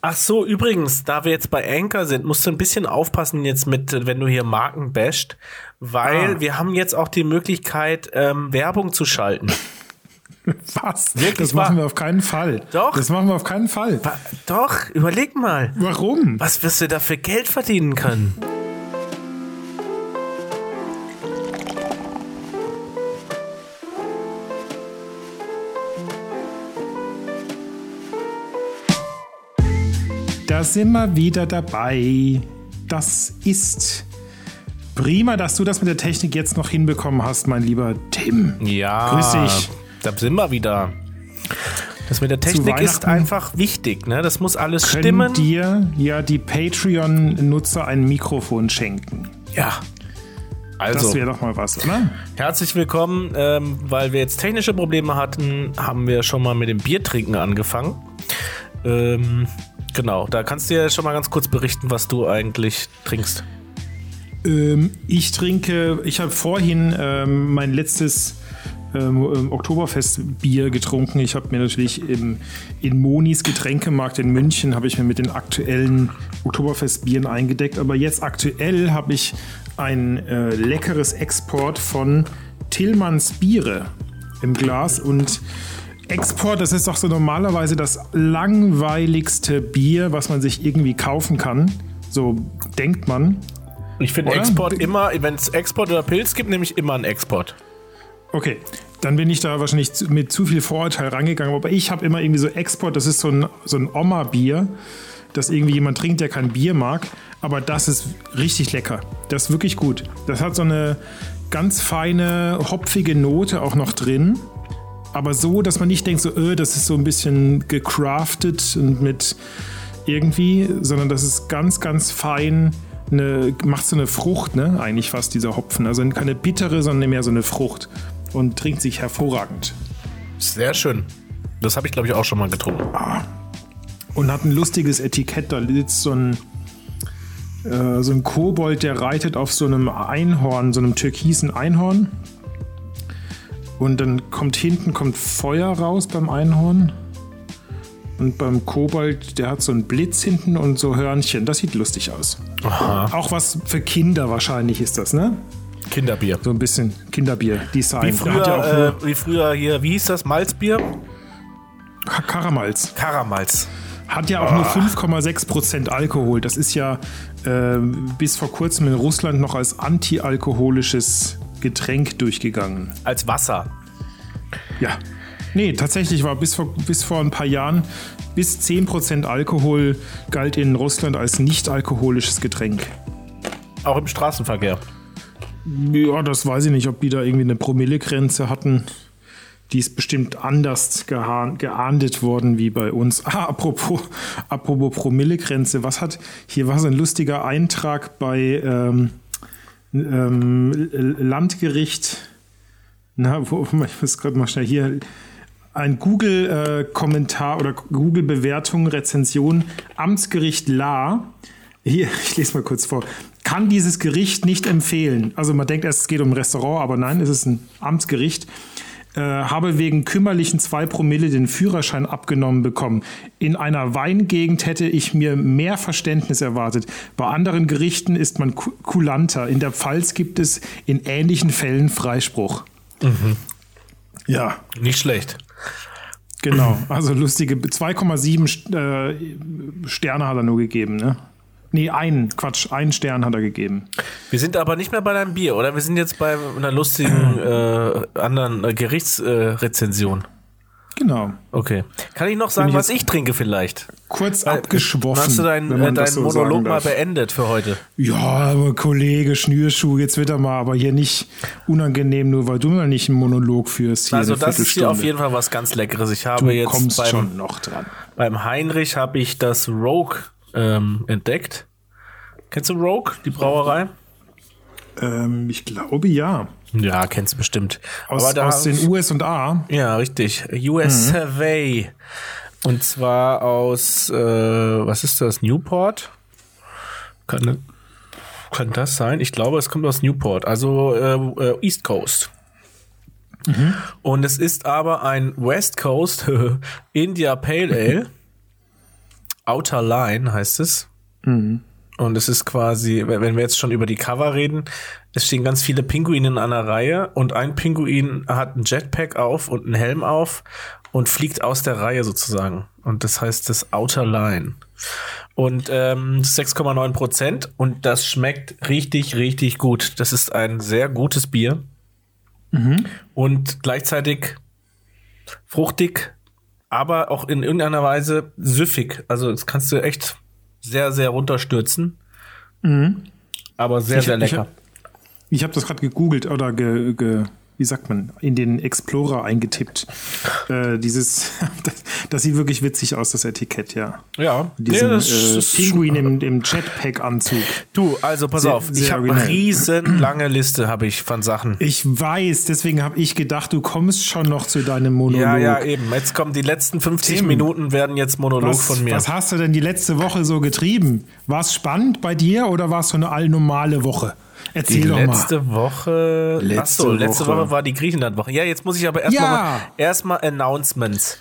Ach so, übrigens, da wir jetzt bei Anchor sind, musst du ein bisschen aufpassen jetzt mit, wenn du hier Marken basht, weil Ah. wir haben jetzt auch die Möglichkeit, ähm, Werbung zu schalten. Was? Wirklich das machen wir auf keinen Fall. Doch. Das machen wir auf keinen Fall. Wa- Doch, überleg mal, Warum? was wirst du da für Geld verdienen können? Da sind wir wieder dabei. Das ist prima, dass du das mit der Technik jetzt noch hinbekommen hast, mein lieber Tim. Ja. Grüß dich. Da sind wir wieder. Das mit der Technik ist einfach wichtig, ne? Das muss alles Können stimmen. dir ja die Patreon-Nutzer ein Mikrofon schenken. ja. Das Also, wäre doch mal was, oder? herzlich willkommen. Ähm, weil wir jetzt technische Probleme hatten, haben wir schon mal mit dem Biertrinken angefangen. Ähm, genau, da kannst du ja schon mal ganz kurz berichten, was du eigentlich trinkst. Ähm, ich trinke, ich habe vorhin ähm, mein letztes ähm, ähm, Oktoberfestbier getrunken. Ich habe mir natürlich im, in Monis Getränkemarkt in München habe ich mir mit den aktuellen Oktoberfestbieren eingedeckt. Aber jetzt aktuell habe ich ein äh, leckeres Export von Tillmanns Biere im Glas und Export, das ist doch so normalerweise das langweiligste Bier, was man sich irgendwie kaufen kann. So denkt man. Ich finde? Export immer, wenn es Export oder Pilz gibt, nehme ich immer einen Export. Okay, dann bin ich da wahrscheinlich mit zu viel Vorurteil rangegangen. Aber ich habe immer irgendwie so Export, das ist so ein, so ein Oma-Bier, das irgendwie jemand trinkt, der kein Bier mag. Aber das ist richtig lecker. Das ist wirklich gut. Das hat so eine ganz feine, hopfige Note auch noch drin. Aber so, dass man nicht denkt, so, öh, das ist so ein bisschen gecraftet und mit irgendwie, sondern das ist ganz, ganz fein. Eine, macht so eine Frucht, ne? Eigentlich fast dieser Hopfen. Also keine bittere, sondern mehr so eine Frucht. Und trinkt sich hervorragend. Sehr schön. Das habe ich, glaube ich, auch schon mal getrunken. Und hat ein lustiges Etikett. Da sitzt so ein, äh, so ein Kobold, der reitet auf so einem Einhorn, so einem türkisen Einhorn. Und dann kommt hinten kommt Feuer raus beim Einhorn. Und beim Kobold, der hat so einen Blitz hinten und so Hörnchen. Das sieht lustig aus. Aha. Auch was für Kinder wahrscheinlich ist das, ne? Kinderbier. So ein bisschen Kinderbier-Design. Wie ja früher, nur äh, wie früher hier, wie hieß das? Malzbier? Ka- Karamals. Karamals. Hat ja auch nur 5,6% Alkohol. Das ist ja äh, bis vor kurzem in Russland noch als antialkoholisches Getränk durchgegangen. Als Wasser. Ja. Nee, tatsächlich war bis vor, bis vor ein paar Jahren bis 10% Alkohol galt in Russland als nicht alkoholisches Getränk. Auch im Straßenverkehr. Ja, das weiß ich nicht, ob die da irgendwie eine Promillegrenze hatten. Die ist bestimmt anders geahndet worden wie bei uns. Ah, apropos, apropos Promillegrenze. Was hat, hier war so ein lustiger Eintrag bei ähm, ähm, Landgericht. Na, wo, ich muss gerade mal schnell hier. Ein Google-Kommentar oder Google-Bewertung, Rezension, Amtsgericht La. Hier, ich lese mal kurz vor. Kann dieses Gericht nicht empfehlen. Also man denkt erst, es geht um ein Restaurant, aber nein, es ist ein Amtsgericht. Äh, habe wegen kümmerlichen zwei Promille den Führerschein abgenommen bekommen. In einer Weingegend hätte ich mir mehr Verständnis erwartet. Bei anderen Gerichten ist man ku- kulanter. In der Pfalz gibt es in ähnlichen Fällen Freispruch. Ja, Nicht schlecht. genau. Also lustige 2,7 St- äh, Sterne hat er nur gegeben, ne? Nee, einen, Quatsch, einen Stern hat er gegeben. Wir sind aber nicht mehr bei deinem Bier, oder? Wir sind jetzt bei einer lustigen äh, anderen äh, Gerichtsrezension. Rezension. Genau. okay. Kann ich noch sagen, ich was ich trinke vielleicht? Kurz Weil- abgeschwoffen. Hast du deinen äh, das deinen so Monolog mal beendet für heute? Ja, aber Kollege Schnürschuh, jetzt wird er mal aber hier nicht unangenehm, nur weil du mal nicht einen Monolog führst. Hier Also das ist hier auf jeden Fall was ganz Leckeres. Ich habe Du jetzt beim, schon noch dran. beim Heinrich habe ich das Rogue ähm, entdeckt. Kennst du Rogue, die Brauerei? Ähm, ich glaube ja. Ja, kennst du bestimmt. Aus, Aber da aus den US und A. Ja, richtig. US Survey. Und zwar aus, äh, was ist das? Newport? Kann, kann das sein? Ich glaube, es kommt aus Newport, also äh, äh, East Coast. Und es ist aber ein West Coast India Pale Ale. Outer Line heißt es. Mhm. Und es ist quasi, wenn wir jetzt schon über die Cover reden, es stehen ganz viele Pinguine in einer Reihe und ein Pinguin hat ein Jetpack auf und einen Helm auf und fliegt aus der Reihe sozusagen. Und das heißt das Outer Line. Und ähm, 6,9 Prozent und das schmeckt richtig, richtig gut. Das ist ein sehr gutes Bier. Und gleichzeitig fruchtig, aber auch in irgendeiner Weise süffig. Also das kannst du echt sehr, sehr runterstürzen. Aber sehr, Ich- sehr ich lecker. hab- Ich habe das gerade gegoogelt oder ge, ge, wie sagt man, in den Explorer eingetippt. Äh, dieses, das, das sieht wirklich witzig aus, das Etikett, ja. ja, Diesen Nee, das äh, Pinguin im, im Jetpack-Anzug. Du, also pass Sehr- auf, ich sehr habe eine originell. riesen lange Liste habe ich von Sachen. Ich weiß, deswegen habe ich gedacht, du kommst schon noch zu deinem Monolog. Ja, ja, eben. Jetzt kommen die letzten 50 Tim, Minuten werden jetzt Monolog Was, von mir. was hast du denn die letzte Woche so getrieben? War es spannend bei dir oder war es so eine allnormale Woche? Erzähl die doch mal. letzte Woche. Letzte Achso, letzte Woche. Woche war die Griechenland-Woche. Ja, jetzt muss ich aber erstmal Ja. erstmal Announcements.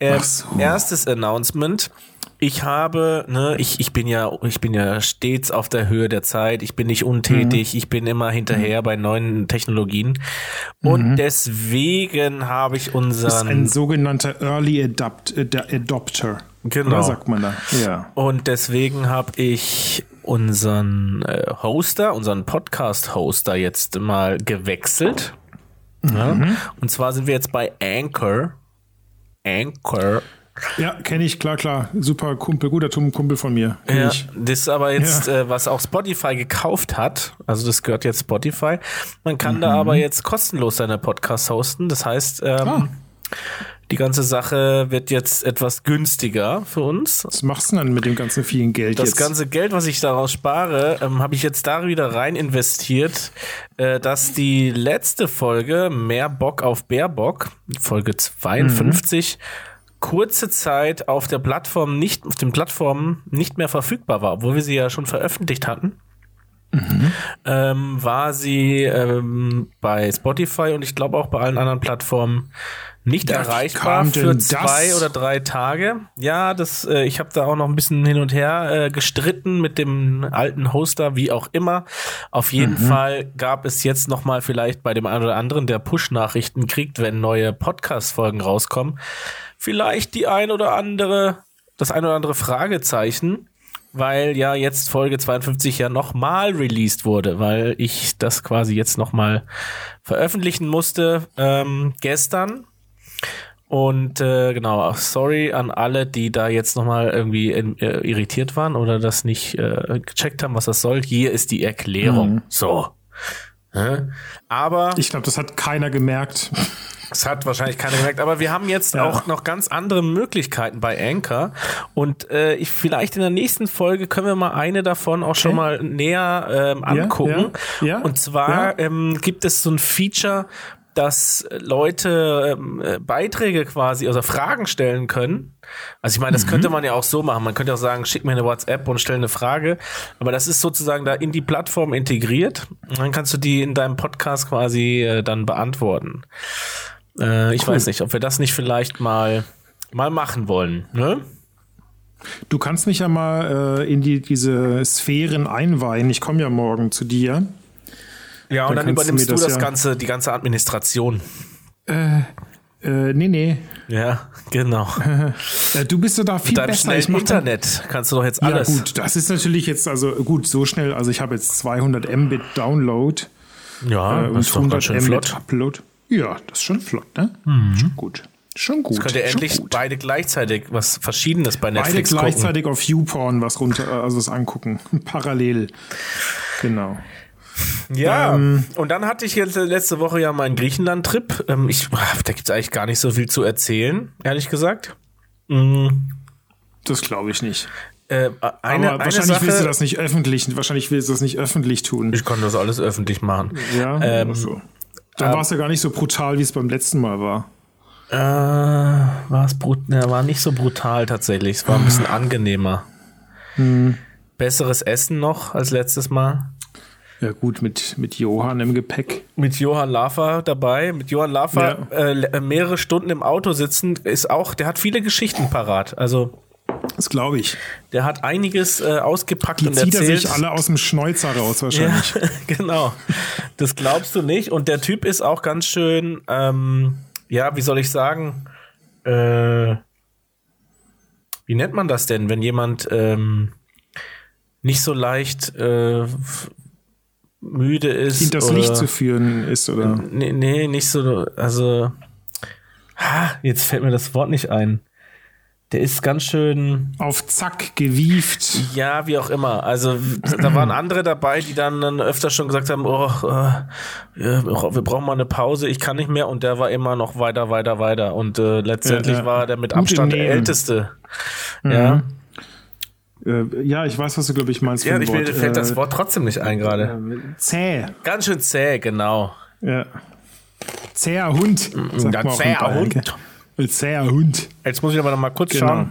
Ähm, so. Erstes Announcement. Ich habe, ne, ich, ich bin ja, ich bin ja stets auf der Höhe der Zeit. Ich bin nicht untätig. Mhm. Ich bin immer hinterher bei neuen Technologien. Und deswegen habe ich Mhm. ist ein unseren, sogenannter Early Adapt, Ad- Adopter. Genau. Oder sagt man da? Ja. und deswegen habe ich unseren äh, Hoster, unseren Podcast-Hoster jetzt mal gewechselt. Ja? Und zwar sind wir jetzt bei Anchor. Anchor. Ja, kenne ich, klar, klar. Super Kumpel, guter Kumpel von mir. Ja, ich. das ist aber jetzt, äh, was auch Spotify gekauft hat. Also das gehört jetzt Spotify. Man kann da aber jetzt kostenlos seine Podcasts hosten. Das heißt, ähm, Ah. Die ganze Sache wird jetzt etwas günstiger für uns. Was machst du denn dann mit dem ganzen vielen Geld Das jetzt? ganze Geld, was ich daraus spare, ähm, habe ich jetzt da wieder rein investiert, äh, dass die letzte Folge, Mehr Bock auf Bärbock, Folge 52, kurze Zeit auf der Plattform nicht, auf den Plattformen nicht mehr verfügbar war, obwohl wir sie ja schon veröffentlicht hatten. Ähm, war sie ähm, bei Spotify und ich glaube auch bei allen anderen Plattformen nicht wie erreichbar für das? zwei oder drei Tage. Ja, das, äh, ich habe da auch noch ein bisschen hin und her äh, gestritten mit dem alten Hoster, wie auch immer. Auf jeden Mhm. Fall gab es jetzt noch mal vielleicht bei dem einen oder anderen, der Push-Nachrichten kriegt, wenn neue Podcast-Folgen rauskommen, vielleicht die ein oder andere, das ein oder andere Fragezeichen, weil ja jetzt Folge 52 ja noch mal released wurde, weil ich das quasi jetzt noch mal veröffentlichen musste ähm, gestern. Und äh, genau, sorry an alle, die da jetzt nochmal irgendwie äh, irritiert waren oder das nicht äh, gecheckt haben, was das soll. Hier ist die Erklärung. So. Hä? Aber ich glaube, das hat keiner gemerkt. es hat wahrscheinlich keiner gemerkt, aber wir haben jetzt Ja. auch noch ganz andere Möglichkeiten bei Anchor und äh, ich vielleicht in der nächsten Folge können wir mal eine davon auch schon mal näher ähm, angucken. ja, ja, und zwar ähm, gibt es so ein Feature, dass Leute ähm, äh, Beiträge quasi, also Fragen stellen können. Also ich meine, das könnte man ja auch so machen. Man könnte auch sagen, schick mir eine WhatsApp und stell eine Frage. Aber das ist sozusagen da in die Plattform integriert. Und dann kannst du die in deinem Podcast quasi äh, dann beantworten. Äh, ich weiß nicht, ob wir das nicht vielleicht mal, mal machen wollen. Ne? Du kannst mich ja mal äh, in die, diese Sphären einweihen. Ich komme ja morgen zu dir. Ja, und Dann dann, übernimmst du das das ja- ganze, die ganze Administration. Äh, nee, nee. Ja, genau. Äh, du bist so da viel Deinem besser. Schnellen Internet kannst du doch jetzt Ja, alles. gut, das ist natürlich jetzt, also gut, so schnell. Also ich habe jetzt 200 Mbit Download Ja, äh, das ist doch ganz schön Mbit flott. Upload. Ja, das ist schon flott, ne? Schon gut. Schon gut. Könnt ihr endlich gut. beide gleichzeitig was Verschiedenes bei Beide Netflix gucken. gleichzeitig auf YouPorn was runter, also was angucken. Parallel. Genau. Ja, Ähm, und dann hatte ich jetzt letzte Woche ja meinen Griechenland-Trip. Ähm, ich, da gibt es eigentlich gar nicht so viel zu erzählen, ehrlich gesagt. Mhm. Das glaube ich nicht. Äh, Aber eine, eine wahrscheinlich Sache, willst du das nicht öffentlich, wahrscheinlich willst du das nicht öffentlich tun. ich kann das alles öffentlich machen. ja, ähm, also. Dann war es ja gar nicht so brutal, wie es beim letzten Mal war. Äh, war es ne, war nicht so brutal tatsächlich. Es war ein bisschen angenehmer. Hm. Besseres Essen noch als letztes Mal. Ja, gut, mit, mit Johann im Gepäck. Mit Johann Lafer dabei. Mit Johann Lafer Ja. äh, mehrere Stunden im Auto sitzen, ist auch, der hat viele Geschichten parat. Also Das glaube ich. Der hat einiges äh, ausgepackt Die und zieht er erzählt. sich alle aus dem Schnäuzer raus ja, wahrscheinlich. genau. Das glaubst du nicht. Und der Typ ist auch ganz schön, ähm, ja, wie soll ich sagen, äh, wie nennt man das denn, wenn jemand ähm, nicht so leicht äh, müde ist? Ihn das oder, Licht zu führen ist, oder? Nee, nee, nicht so, also, ha, jetzt fällt mir das Wort nicht ein. Der ist ganz schön, Auf Zack gewieft. ja, wie auch immer. Also da waren andere dabei, die dann, dann öfter schon gesagt haben, oh, äh, wir brauchen mal eine Pause, ich kann nicht mehr. Und der war immer noch weiter, weiter, weiter. Und äh, letztendlich Ja, war er der mit Abstand der. Älteste. Ja, Äh, ja, ich weiß, was du, glaube ich, meinst. ja ich mir Wort. fällt das Äh, Wort trotzdem nicht ein gerade. äh, Zäh. Ganz schön zäh, genau. Ja. Zäher Hund. man auch in zäher Hund. Ein Zäher Hund. Jetzt muss ich aber noch mal kurz Genau. schauen.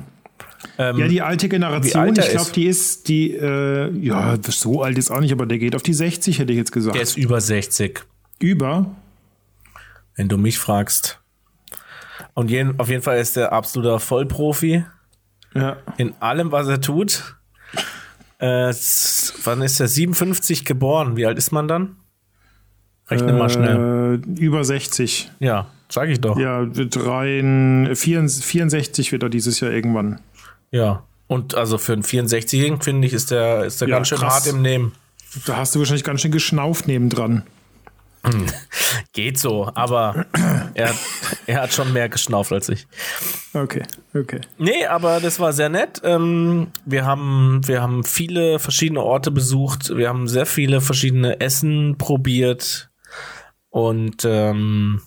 Ähm, Ja, die alte Generation, er ich glaube, die ist, die, äh, ja, so alt ist auch nicht, aber der geht auf die 60, hätte ich jetzt gesagt. der ist über 60. Über. wenn du mich fragst. Und jeden, auf jeden Fall ist der absoluter Vollprofi Ja. in allem, was er tut. Äh, wann ist er? 57 geboren. Wie alt ist man dann? Rechne mal schnell. Äh, über 60. Ja, sag ich doch. Ja. Ja, drei, 64 wird er dieses Jahr irgendwann. Und also für einen 64-Jährigen, finde ich, ist der, ist der Ja, ganz schön krass. hart im Nehmen. Da hast du wahrscheinlich ganz schön geschnauft nebendran. Geht so, aber er, er hat schon mehr geschnauft als ich. Okay, okay. Nee, aber das war sehr nett. Ähm, wir haben, wir haben viele verschiedene Orte besucht. Wir haben sehr viele verschiedene Essen probiert. Und ähm,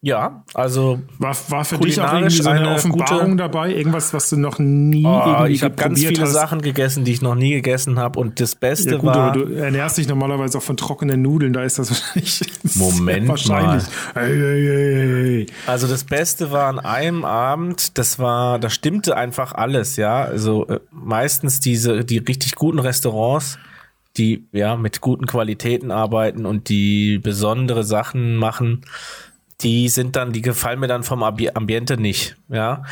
ja, also War, war für dich auch irgendwie so eine, eine Offenbarung gute- dabei? Irgendwas, was du noch nie oh, ich habe ganz viele hast? Sachen gegessen, die ich noch nie gegessen habe. Und das Beste Ja, gut, war. aber du ernährst dich normalerweise auch von trockenen Nudeln, da ist das wahrscheinlich. Moment wahrscheinlich. Hey, hey, hey, hey. Also das Beste war an einem Abend, das war, da stimmte einfach alles, ja. Also äh, meistens diese, die richtig guten Restaurants, die ja mit guten Qualitäten arbeiten und die besondere Sachen machen, die sind dann, die gefallen mir dann vom Ambi Ambiente nicht, ja.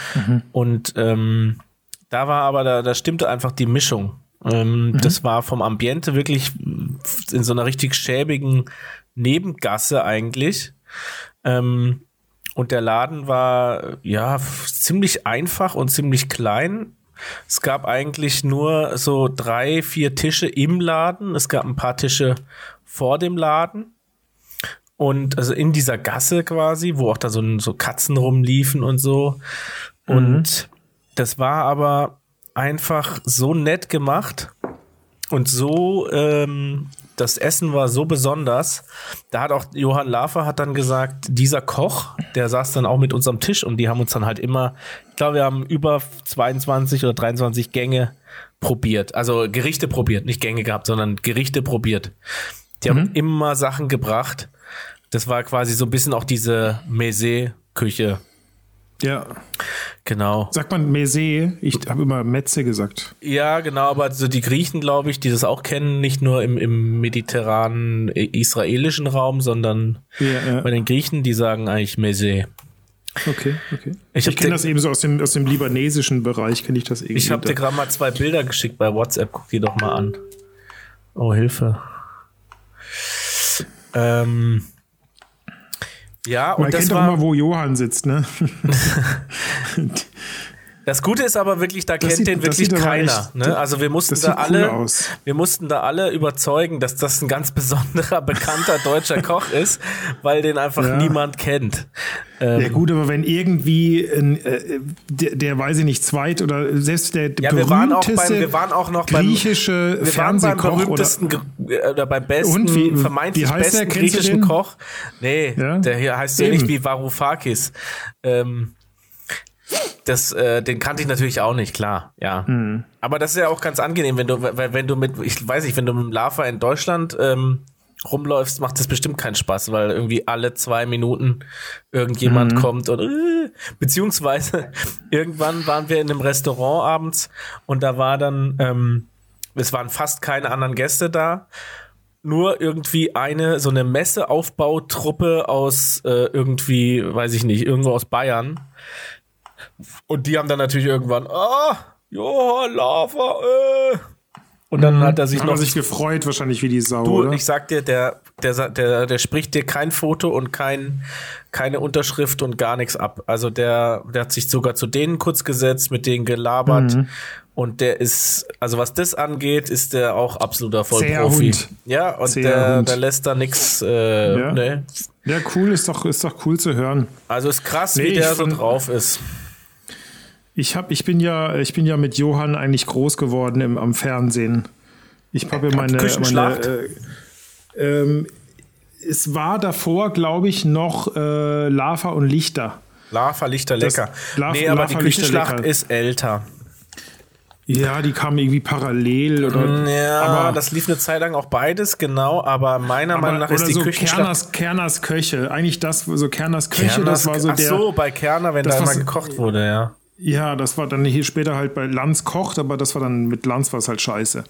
Und ähm, da war aber, da, da stimmte einfach die Mischung. Ähm, Das war vom Ambiente wirklich in so einer richtig schäbigen Nebengasse eigentlich. Ähm, und der Laden war ja ziemlich einfach und ziemlich klein. Es gab eigentlich nur so drei, vier Tische im Laden. Es gab ein paar Tische vor dem Laden. Und also in dieser Gasse quasi, wo auch da so, so Katzen rumliefen und so. Und das war aber einfach so nett gemacht und so, ähm, das Essen war so besonders. Da hat auch Johann Lafer hat dann gesagt, dieser Koch, der saß dann auch mit uns am Tisch und die haben uns dann halt immer, ich glaube, wir haben über 22 oder 23 Gänge probiert. Also Gerichte probiert, nicht Gänge gehabt, sondern Gerichte probiert. Die haben immer Sachen gebracht. Das war quasi so ein bisschen auch diese Mese-Küche. Ja. Genau. Sagt man Mese? Ich habe immer Metze gesagt. Ja, genau, aber so die Griechen, glaube ich, die das auch kennen, nicht nur im, im mediterranen äh, israelischen Raum, sondern Ja, ja. bei den Griechen, die sagen eigentlich Mese. Okay, okay. Ich Ich, kenne das eben so aus dem, aus dem libanesischen Bereich, kenne ich das irgendwie. Ich habe dir gerade mal zwei Bilder geschickt bei WhatsApp, guck die doch mal an. Oh, Hilfe. Ähm, ja, und Man das kennt doch war, immer, wo Johann sitzt, ne? das Gute ist aber wirklich, da kennt sieht- den das wirklich keiner. echt- ne? Also wir mussten das da cool alle, aus. wir mussten da alle überzeugen, dass das ein ganz besonderer, bekannter deutscher Koch ist, weil den einfach Ja. niemand kennt. Ähm, Ja gut, aber wenn irgendwie äh, der, der weiß ich nicht, zweit oder selbst der Ja, wir waren auch beim, berühmteste wir waren auch noch beim, griechische wir waren beim oder berühmtesten Ge- äh, oder beim besten, Und wie- vermeintlich wie der? besten du griechischen? Koch. Nee, Ja? der hier heißt ja nicht wie Varoufakis. Ähm, das, äh, den kannte ich natürlich auch nicht, klar, ja. Hm. Aber das ist ja auch ganz angenehm, wenn du, wenn, wenn du mit, ich weiß nicht, wenn du mit dem Lava in Deutschland ähm, rumläufst, macht das bestimmt keinen Spaß, weil irgendwie alle zwei Minuten irgendjemand Mhm. kommt und äh, beziehungsweise irgendwann waren wir in einem Restaurant abends und da war dann, ähm, es waren fast keine anderen Gäste da. Nur irgendwie eine, so eine Messeaufbautruppe aus äh, irgendwie, weiß ich nicht, irgendwo aus Bayern. Und die haben dann natürlich irgendwann, oh, Johann Lava, äh. Und dann hat er sich Hat noch er sich gefreut, wahrscheinlich wie die Sau, Du, oder? ich sag dir, der, der, der, der spricht dir kein Foto und kein, keine Unterschrift und gar nichts ab. Also der, der hat sich sogar zu denen kurz gesetzt, mit denen gelabert. Mhm. Und der ist, also was das angeht, ist der auch absoluter Vollprofi. Ja, und Zäher der, Hund. der lässt da nix, äh, Ja. ne. Ja, cool, ist doch, ist doch cool zu hören. Also ist krass, Nee, wie der so drauf ist. Ich, hab, ich, bin ja, ich bin ja mit Johann eigentlich groß geworden im, am Fernsehen. Ich habe ja meine. Küchenschlacht? meine äh, ähm, es war davor, glaube ich, noch äh, Lava und Lichter. Lava, Lichter, lecker. Lava- nee, aber Lava, die Lichter, Küchenschlacht lecker. ist älter. Ja, die kamen irgendwie parallel oder. Ja, aber, das lief eine Zeit lang auch beides, genau, aber meiner Meinung nach aber, ist die so Küchenschlacht. Kerners, Kerners Köche. Eigentlich das, so Kerners Köche, Kerners, das war so ach der. so, bei Kerner, wenn das da immer gekocht wurde, ja. Ja, das war dann hier später halt bei Lanz kocht, aber das war dann mit Lanz war es halt scheiße.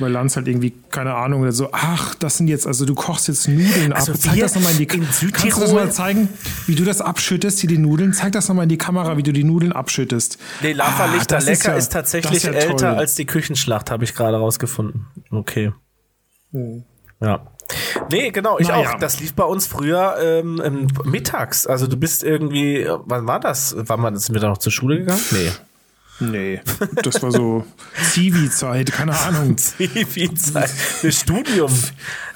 Weil Lanz halt irgendwie, keine Ahnung, so, ach, das sind jetzt, also du kochst jetzt Nudeln Also ab. Zeig das nochmal in die in Kannst du das mal zeigen, wie du das abschüttest, hier die Nudeln? Zeig das nochmal in die Kamera, wie du die Nudeln abschüttest. Nee, Lava Ah, Lichter Lecker ja- ist, tatsächlich das ja älter toll. als die Küchenschlacht, habe ich gerade rausgefunden. Okay. Ja. Nee, genau, ich Naja. auch. Das lief bei uns früher ähm, ähm, mittags. Also du bist irgendwie, äh, wann war das? War man, sind wir da noch zur Schule gegangen? Nee. Nee, das war so Zivi-Zeit, keine Ahnung. Wie Zeit für Studium.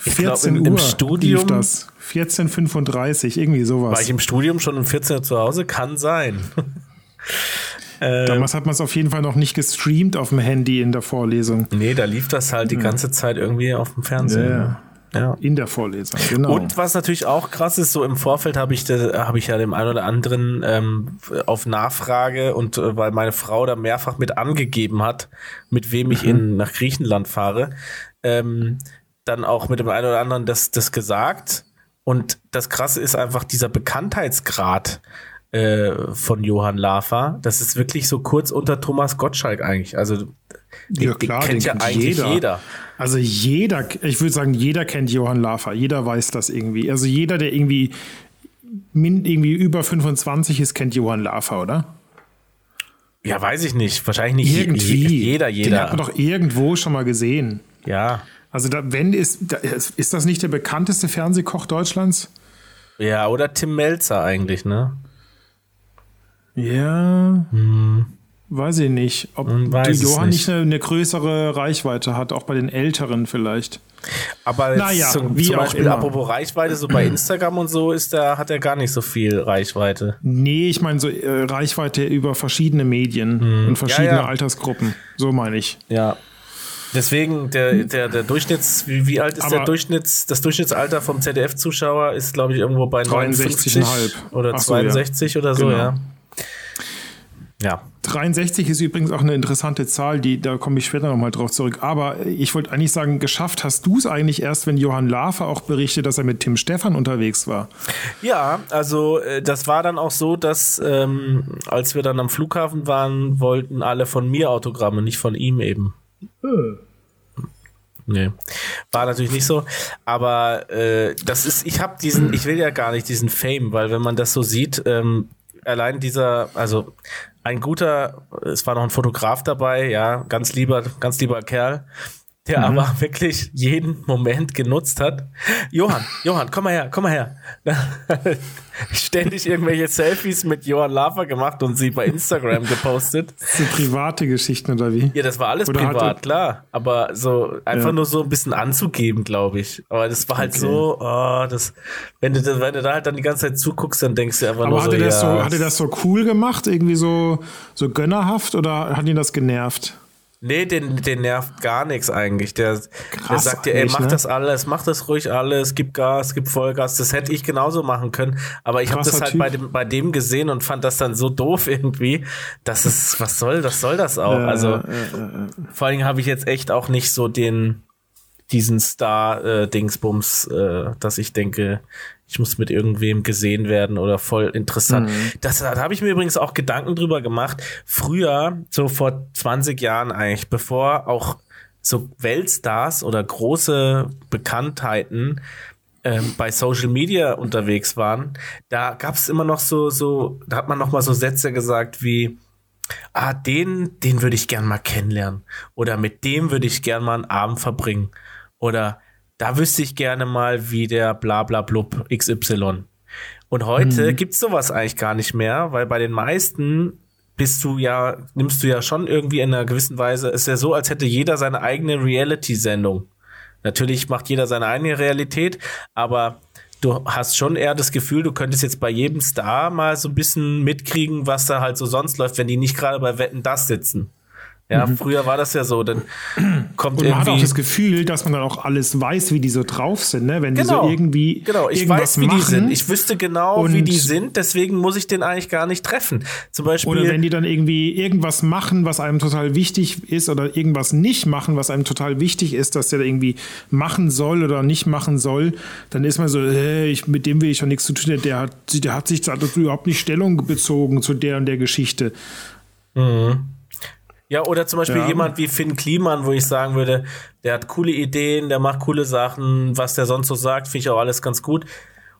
Ich glaube, 14 im, Uhr im lief Studium das. 14.35, irgendwie sowas. war ich im Studium schon um 14 Uhr zu Hause? Kann sein. Damals hat man es auf jeden Fall noch nicht gestreamt auf dem Handy in der Vorlesung. Nee, da lief das halt die ganze Zeit irgendwie auf dem Fernsehen. Ja. Ja. In der Vorlesung, genau. Und was natürlich auch krass ist, so im Vorfeld habe ich, da- habe ich ja dem einen oder anderen ähm, auf Nachfrage und äh, weil meine Frau da mehrfach mit angegeben hat, mit wem ich in, nach Griechenland fahre, ähm, dann auch mit dem einen oder anderen das, das gesagt. Und das Krasse ist einfach dieser Bekanntheitsgrad äh, von Johann Lafer. Das ist wirklich so kurz unter Thomas Gottschalk eigentlich. Also den, Ja, den klar, kennt den ja kennt eigentlich jeder. jeder. Also jeder, ich würde sagen, jeder kennt Johann Lafer. Jeder weiß das irgendwie. Also jeder, der irgendwie, irgendwie über 25 ist, kennt Johann Lafer, oder? Ja, weiß ich nicht. Wahrscheinlich nicht Irgendwie. jeder, Den jeder. hat man doch irgendwo schon mal gesehen. Ja. Also da, wenn ist, da, ist das nicht der bekannteste Fernsehkoch Deutschlands? Ja, oder Tim Melzer eigentlich, ne? Ja. Weiß ich nicht. Ob Hm, weiß die Johann nicht. nicht eine, eine größere Reichweite hat, auch bei den Älteren vielleicht. Aber Naja, zum, wie zum auch Beispiel immer. apropos Reichweite, so bei Instagram und so ist der, hat er gar nicht so viel Reichweite. Nee, ich meine so äh, Reichweite über verschiedene Medien und verschiedene Hm. Ja, ja. Altersgruppen. So meine ich. Ja. Deswegen, der, der, der Durchschnitts, wie, wie alt ist der Aber- Durchschnitts, das Durchschnittsalter vom ZDF-Zuschauer ist, glaube ich, irgendwo bei 59 63,5. oder so, ja. 62 oder so, Genau. ja. Ja. 63 ist übrigens auch eine interessante Zahl, die, da komme ich später nochmal drauf zurück. Aber ich wollte eigentlich sagen, geschafft hast du es eigentlich erst, wenn Johann Lafer auch berichtet, dass er mit Tim Stefan unterwegs war. Ja, also äh, das war dann auch so, dass ähm, als wir dann am Flughafen waren, wollten alle von mir Autogramme, nicht von ihm eben. Nee. War natürlich nicht so. Aber äh, das ist, ich habe diesen, ich will ja gar nicht diesen Fame, weil wenn man das so sieht, ähm, allein dieser, also ein guter, es war noch ein Fotograf dabei, ja, ganz lieber, ganz lieber Kerl, der Mhm. aber wirklich jeden Moment genutzt hat. Johann, Johann, komm mal her, komm mal her. Ständig irgendwelche Selfies mit Johann Lafer gemacht und sie bei Instagram gepostet. So private Geschichten oder wie? Ja, das war alles Oder privat, klar. Aber so einfach Ja. nur so ein bisschen anzugeben, glaube ich. Aber das war halt Okay. so, oh, das, wenn du, wenn du da halt dann die ganze Zeit zuguckst, dann denkst du einfach Aber nur hat so, das ja. so, hat er das so cool gemacht, irgendwie so, so gönnerhaft oder hat ihn das genervt? Nee, den, den nervt gar nichts eigentlich. Der, der sagt dir, ey, mach ne? das alles, mach das ruhig alles, gib Gas, gib Vollgas. Das hätte ich genauso machen können. Aber ich habe das halt Typ. bei dem, bei dem gesehen und fand das dann so doof irgendwie. Das ist, was soll, was soll das auch? also, vor allen Dingen habe ich jetzt echt auch nicht so den, diesen Star-Dingsbums, äh, dass ich denke, ich muss mit irgendwem gesehen werden oder voll interessant. Das, da habe ich mir übrigens auch Gedanken drüber gemacht. Früher, so vor 20 Jahren eigentlich, bevor auch so Weltstars oder große Bekanntheiten ähm, bei Social Media unterwegs waren, da gab es immer noch so, so, da hat man noch mal so Sätze gesagt wie, ah, den, den würde ich gern mal kennenlernen. Oder mit dem würde ich gern mal einen Abend verbringen. Oder da wüsste ich gerne mal, wie der bla bla blub XY. Und heute mhm. gibt's sowas eigentlich gar nicht mehr, weil bei den meisten bist du ja, nimmst du ja schon irgendwie in einer gewissen Weise, ist ja so, als hätte jeder seine eigene Reality-Sendung. Natürlich macht jeder seine eigene Realität, aber du hast schon eher das Gefühl, du könntest jetzt bei jedem Star mal so ein bisschen mitkriegen, was da halt so sonst läuft, wenn die nicht gerade bei Wetten das sitzen. Ja, mhm. früher war das ja so, dann kommt und man hat auch das Gefühl, dass man dann auch alles weiß, wie die so drauf sind, ne? Wenn genau, die so irgendwie. Genau, ich weiß, wie machen. die sind. Ich wüsste genau, wie die sind, deswegen muss ich den eigentlich gar nicht treffen. Zum Beispiel. Oder wenn die dann irgendwie irgendwas machen, was einem total wichtig ist, oder irgendwas nicht machen, was einem total wichtig ist, dass der irgendwie machen soll oder nicht machen soll, dann ist man so, hey, ich, mit dem will ich schon nichts zu tun. Der hat, der hat sich da überhaupt nicht Stellung bezogen zu der und der Geschichte. Mhm. Ja, oder zum Beispiel ja. jemand wie Finn Kliman, wo ich sagen würde, der hat coole Ideen, der macht coole Sachen, was der sonst so sagt, finde ich auch alles ganz gut.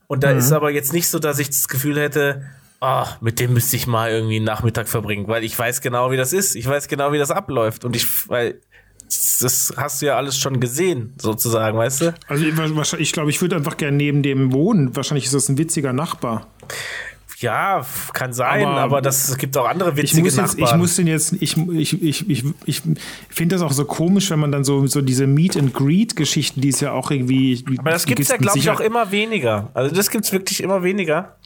Und da mhm. ist aber jetzt nicht so, dass ich das Gefühl hätte, oh, mit dem müsste ich mal irgendwie einen Nachmittag verbringen, weil ich weiß genau, wie das ist. Ich weiß genau, wie das abläuft. Und ich, weil das hast du ja alles schon gesehen, sozusagen, weißt du? Also ich, ich glaube, ich würde einfach gerne neben dem wohnen. Wahrscheinlich ist das ein witziger Nachbar. Ja, kann sein, aber, aber das es gibt auch andere witzige ich muss jetzt, Ich muss den jetzt, ich, ich, ich, ich, ich finde das auch so komisch, wenn man dann so, so diese Meet and Greet Geschichten, die es ja auch irgendwie. Aber das gibt es ja, glaube ich, auch immer weniger. Also das gibt es wirklich immer weniger.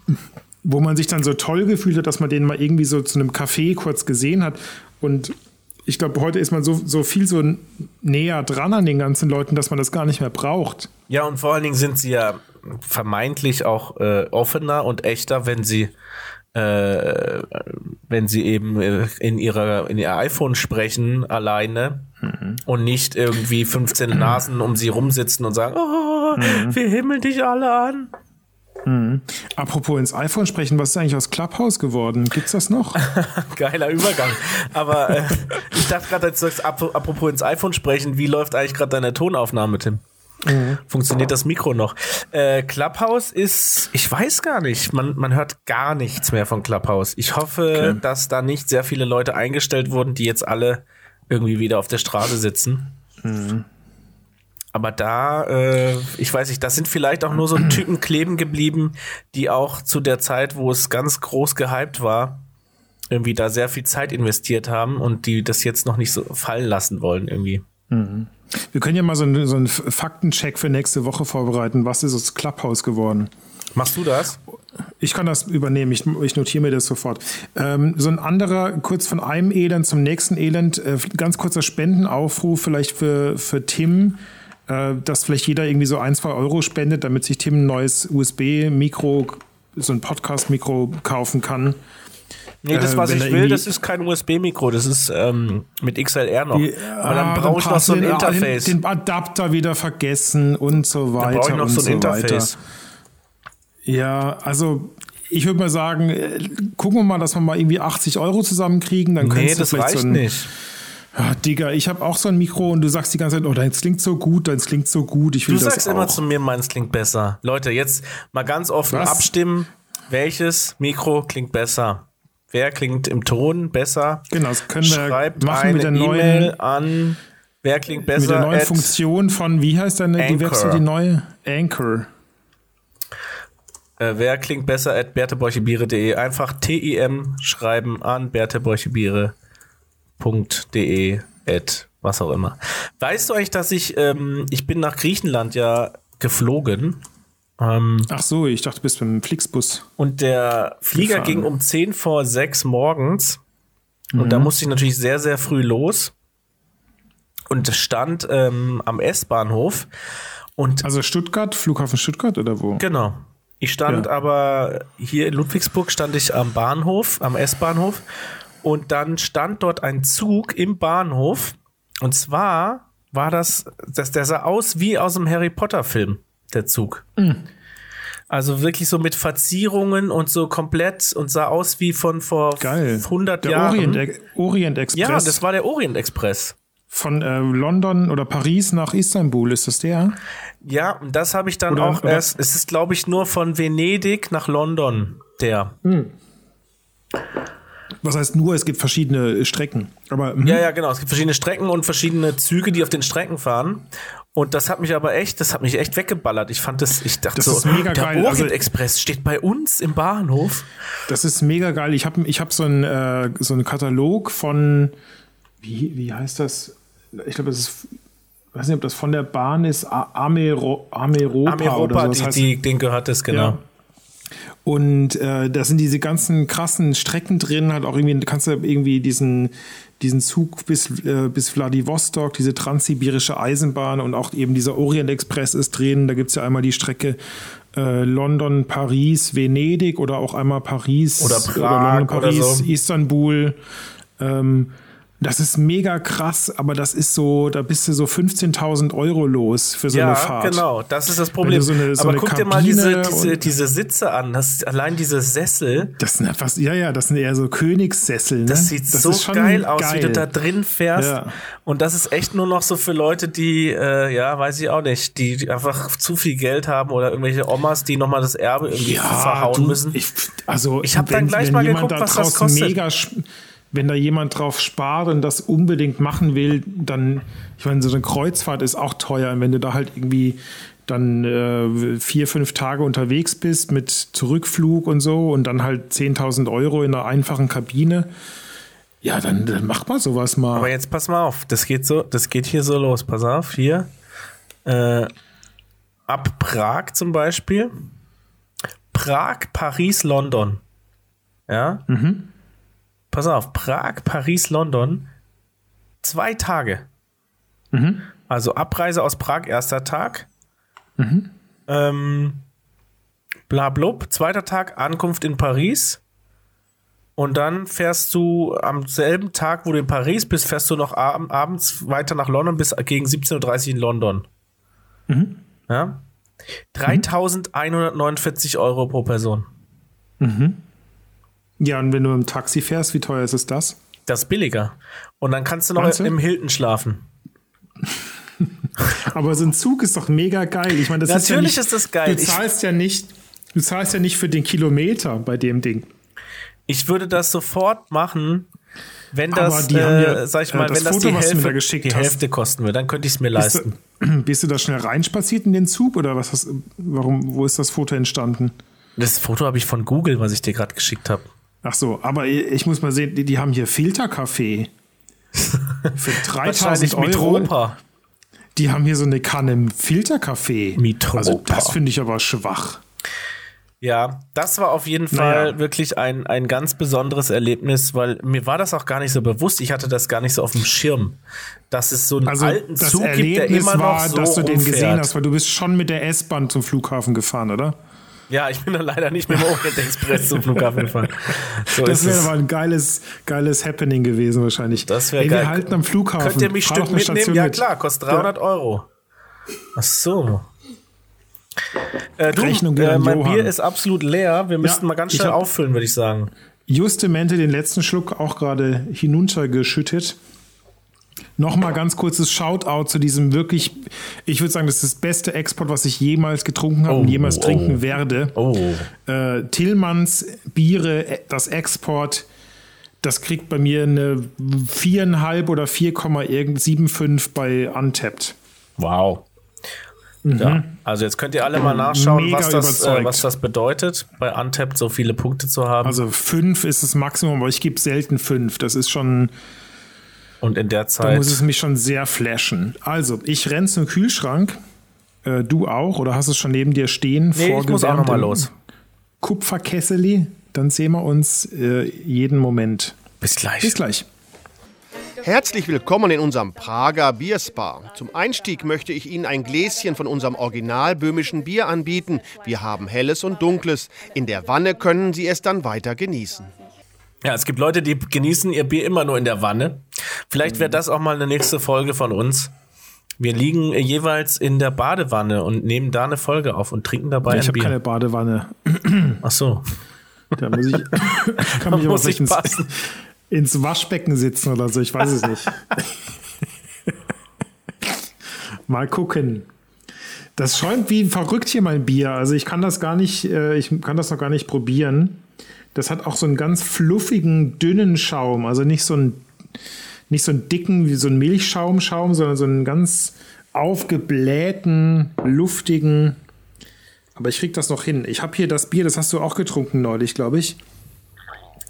Wo man sich dann so toll gefühlt hat, dass man den mal irgendwie so zu einem Café kurz gesehen hat und ich glaube, heute ist man so, so viel so näher dran an den ganzen Leuten, dass man das gar nicht mehr braucht. Ja, und vor allen Dingen sind sie ja vermeintlich auch äh, offener und echter, wenn sie äh, wenn sie eben äh, in ihrer in ihr iPhone sprechen alleine mhm. und nicht irgendwie 15 Nasen um sie rumsitzen und sagen, oh, mhm. wir himmeln dich alle an. Mhm. Apropos ins iPhone sprechen, was ist eigentlich aus Clubhouse geworden? Gibt's das noch? Geiler Übergang. Aber äh, ich dachte gerade, als du sagst, apropos ins iPhone sprechen, wie läuft eigentlich gerade deine Tonaufnahme, Tim? Mhm. Funktioniert das Mikro noch? Äh, Clubhouse ist, ich weiß gar nicht, man, man hört gar nichts mehr von Clubhouse. Ich hoffe, okay. dass da nicht sehr viele Leute eingestellt wurden, die jetzt alle irgendwie wieder auf der Straße sitzen. Mhm. Aber da, äh, ich weiß nicht, das sind vielleicht auch nur so Typen kleben geblieben, die auch zu der Zeit, wo es ganz groß gehypt war, irgendwie da sehr viel Zeit investiert haben und die das jetzt noch nicht so fallen lassen wollen irgendwie. Mhm. Wir können ja mal so einen, so einen Faktencheck für nächste Woche vorbereiten. Was ist das Clubhouse geworden? Machst du das? Ich kann das übernehmen, ich, ich notiere mir das sofort. Ähm, so ein anderer, kurz von einem Elend zum nächsten Elend, äh, ganz kurzer Spendenaufruf vielleicht für, für Tim, äh, dass vielleicht jeder irgendwie so ein, zwei Euro spendet, damit sich Tim ein neues USB-Mikro, so ein Podcast-Mikro kaufen kann. Nee, das, äh, was äh, ich will, das ist kein USB-Mikro, das ist ähm, mit XLR noch. Die, Aber dann ah, brauche ich noch so ein den, Interface. Den, den, Adapter wieder vergessen und so weiter. Dann brauche ich noch so ein so Interface. Weiter. Ja, also ich würde mal sagen, äh, gucken wir mal, dass wir mal irgendwie 80 Euro zusammenkriegen. Dann nee, das reicht so ein, nicht. Ja, Digga, ich habe auch so ein Mikro und du sagst die ganze Zeit, oh, deins klingt so gut, deins klingt so gut. Ich will du das sagst auch. immer zu mir, meins klingt besser. Leute, jetzt mal ganz offen Was? abstimmen. Welches Mikro klingt besser? Wer klingt im Ton besser? Genau, das können wir Schreibt machen mit der neuen e an. Wer klingt besser? Mit der neuen Funktion von, wie heißt deine, Anchor. die Website, die neue? Anchor. Äh, wer klingt besser at bertebeuchebiere.de? Einfach TIM schreiben an bertebeuchebiere.de at was auch immer. Weißt du eigentlich, dass ich, ähm, ich bin nach Griechenland ja geflogen ähm, Ach so, ich dachte, du bist beim Flixbus. Und der Flieger gefahren. ging um 10 vor 6 morgens. Mhm. Und da mhm. musste ich natürlich sehr, sehr früh los. Und stand ähm, am S-Bahnhof. Und also Stuttgart, Flughafen Stuttgart oder wo? Genau. Ich stand ja. aber hier in Ludwigsburg stand ich am Bahnhof, am S-Bahnhof. Und dann stand dort ein Zug im Bahnhof. Und zwar war das, das der sah aus wie aus einem Harry Potter Film der Zug. Mhm. Also wirklich so mit Verzierungen und so komplett und sah aus wie von vor Geil. 100 der Jahren. Orient, Orient Express. Ja, das war der Orient Express. Von äh, London oder Paris nach Istanbul, ist das der? Ja, das habe ich dann oder, auch oder? erst. Es ist, glaube ich, nur von Venedig nach London der. Hm. Was heißt nur, es gibt verschiedene Strecken. Aber, mhm. Ja, ja, genau. Es gibt verschiedene Strecken und verschiedene Züge, die auf den Strecken fahren. Und das hat mich aber echt, das hat mich echt weggeballert. Ich fand das, ich dachte Das so, ist mega der geil. Orient Also- Express steht bei uns im Bahnhof. Das ist mega geil. Ich habe ich hab so einen äh, so einen Katalog von, wie, wie heißt das? Ich glaube, das ist, weiß nicht, ob das von der Bahn ist, Ameropa, oder so. Das die, heißt, die, den gehört es, genau. Ja. Und äh, da sind diese ganzen krassen Strecken drin, halt auch irgendwie, kannst du irgendwie diesen, diesen Zug bis, äh, bis Vladivostok, diese transsibirische Eisenbahn und auch eben dieser Orient Express ist drin. Da gibt's ja einmal die Strecke äh, London, Paris, Venedig oder auch einmal Paris Oder Prag London, oder Paris, so. Istanbul. Ähm, das ist mega krass, aber das ist so, da bist du so 15.000 Euro los für so Ja, eine Fahrt. genau, das ist das Problem. so eine- so Aber guck dir mal diese, Kabine diese, diese Sitze an, das, allein diese Sessel, Das sind etwas, ja, ja, das sind eher so Königssessel. Ne? das sieht so ist schon geil aus, wie du da drin fährst. Ja. Und das ist echt nur noch so für Leute, die, äh, ja, weiß ich auch nicht, die, die einfach zu viel Geld haben oder irgendwelche Omas, die nochmal das Erbe irgendwie verhauen du, müssen. Ich, also, Ich hab dann gleich mal geguckt, was das kostet. Mega, wenn da jemand drauf spart und das unbedingt machen will, dann, ich meine, so eine Kreuzfahrt ist auch teuer. Und wenn du da halt irgendwie dann äh, vier, fünf Tage unterwegs bist mit Zurückflug und so und dann halt 10.000 Euro in einer einfachen Kabine, ja, dann, dann macht man sowas mal. Aber jetzt pass mal auf, das geht so, das geht hier so los. Pass auf, hier. Äh, ab Prag zum Beispiel. Prag, Paris, London. Ja? Pass auf, Prag, Paris, London. Zwei Tage. Also Abreise aus Prag, erster Tag. Ähm, blablub, zweiter Tag, Ankunft in Paris. Und dann fährst du am selben Tag, wo du in Paris bist, fährst du noch ab abends weiter nach London bis gegen 17.30 Uhr in London. Ja? 3.149 Euro pro Person. Ja, und wenn du im Taxi fährst, wie teuer ist es das? Das ist billiger. Und dann kannst du noch Meinst du? im Hilton schlafen. Aber so ein Zug ist doch mega geil. Ich meine, das ist ja Natürlich nicht, ist das geil. Du Ich- zahlst ja nicht, du zahlst ja nicht für den Kilometer bei dem Ding. Ich würde das sofort machen, wenn das, die haben ja, äh, sag ich äh, mal, das wenn das Foto, die Hälfte, da geschickt die. Hälfte kosten würde, dann könnte ich es mir Bist leisten. du, bist du da schnell reinspaziert in den Zug oder was hast, warum, wo ist das Foto entstanden? Das Foto habe ich von Google, was ich dir gerade geschickt habe. Ach so, aber ich muss mal sehen, die, die haben hier Filterkaffee. Für 3000 Wahrscheinlich Euro. Mitropa. Die haben hier so eine Kanne Filterkaffee. Mitropa. Also das finde ich aber schwach. Ja, das war auf jeden Fall Naja. wirklich ein, ein ganz besonderes Erlebnis, weil mir war das auch gar nicht so bewusst. Ich hatte das gar nicht so auf dem Schirm, dass es so einen Also alten das Zug gibt, der Erlebnis immer noch war, so dass du den gesehen rumfährt. hast, weil du bist schon mit der S-Bahn zum Flughafen gefahren, oder? Ja, ich bin da leider nicht mit dem Orient Express zum Flughafen gefahren. So Das wäre aber ein geiles, geiles Happening gewesen wahrscheinlich. Das wäre geil. Wir halten am Flughafen. Könnt ihr mich Stück mitnehmen? Station Ja mit. klar, kostet 300 Euro. Ach so. Äh, du, Rechnung äh, mein Johann. Bier ist absolut leer. Wir müssten Ja, mal ganz schnell auffüllen, würde ich sagen. Justemente den letzten Schluck auch gerade hinuntergeschüttet. Nochmal ganz kurzes Shoutout zu diesem wirklich, ich würde sagen, das ist das beste Export, was ich jemals getrunken habe Oh, und jemals oh. trinken werde. Oh. Äh, Tillmanns Biere, äh, das Export, das kriegt bei mir eine viereinhalb oder 4,75 bei Untapped. Wow. Ja, also jetzt könnt ihr alle mal nachschauen, was das, äh, was das bedeutet, bei Untapped so viele Punkte zu haben. Also fünf ist das Maximum, aber ich gebe selten fünf. Das ist schon, und in der da Zeit. muss es mich schon sehr flashen. Also, ich renn zum Kühlschrank. Äh, du auch? Oder hast du es schon neben dir stehen? nee, ich muss auch noch mal los. Kupferkesseli. Dann sehen wir uns äh, jeden Moment. Bis gleich. Bis gleich. Herzlich willkommen in unserem Prager Bierspa. Zum Einstieg möchte ich Ihnen ein Gläschen von unserem original böhmischen Bier anbieten. Wir haben helles und dunkles. In der Wanne können Sie es dann weiter genießen. Ja, es gibt Leute, die genießen ihr Bier immer nur in der Wanne. Vielleicht wäre das auch mal eine nächste Folge von uns. Wir liegen jeweils in der Badewanne und nehmen da eine Folge auf und trinken dabei ich ein habe Bier. keine Badewanne. Ach so. Da muss ich, kann mich aber muss ich ins, passen. ins Waschbecken sitzen oder so. Ich weiß es nicht. Mal gucken. Das schäumt wie verrückt hier mein Bier. Also ich kann das gar nicht, äh, ich kann das noch gar nicht probieren. Das hat auch so einen ganz fluffigen, dünnen Schaum. Also nicht so einen, nicht so einen dicken wie so ein Milchschaumschaum, sondern so einen ganz aufgeblähten, luftigen. Aber ich krieg das noch hin. Ich habe hier das Bier, das hast du auch getrunken neulich, glaube ich.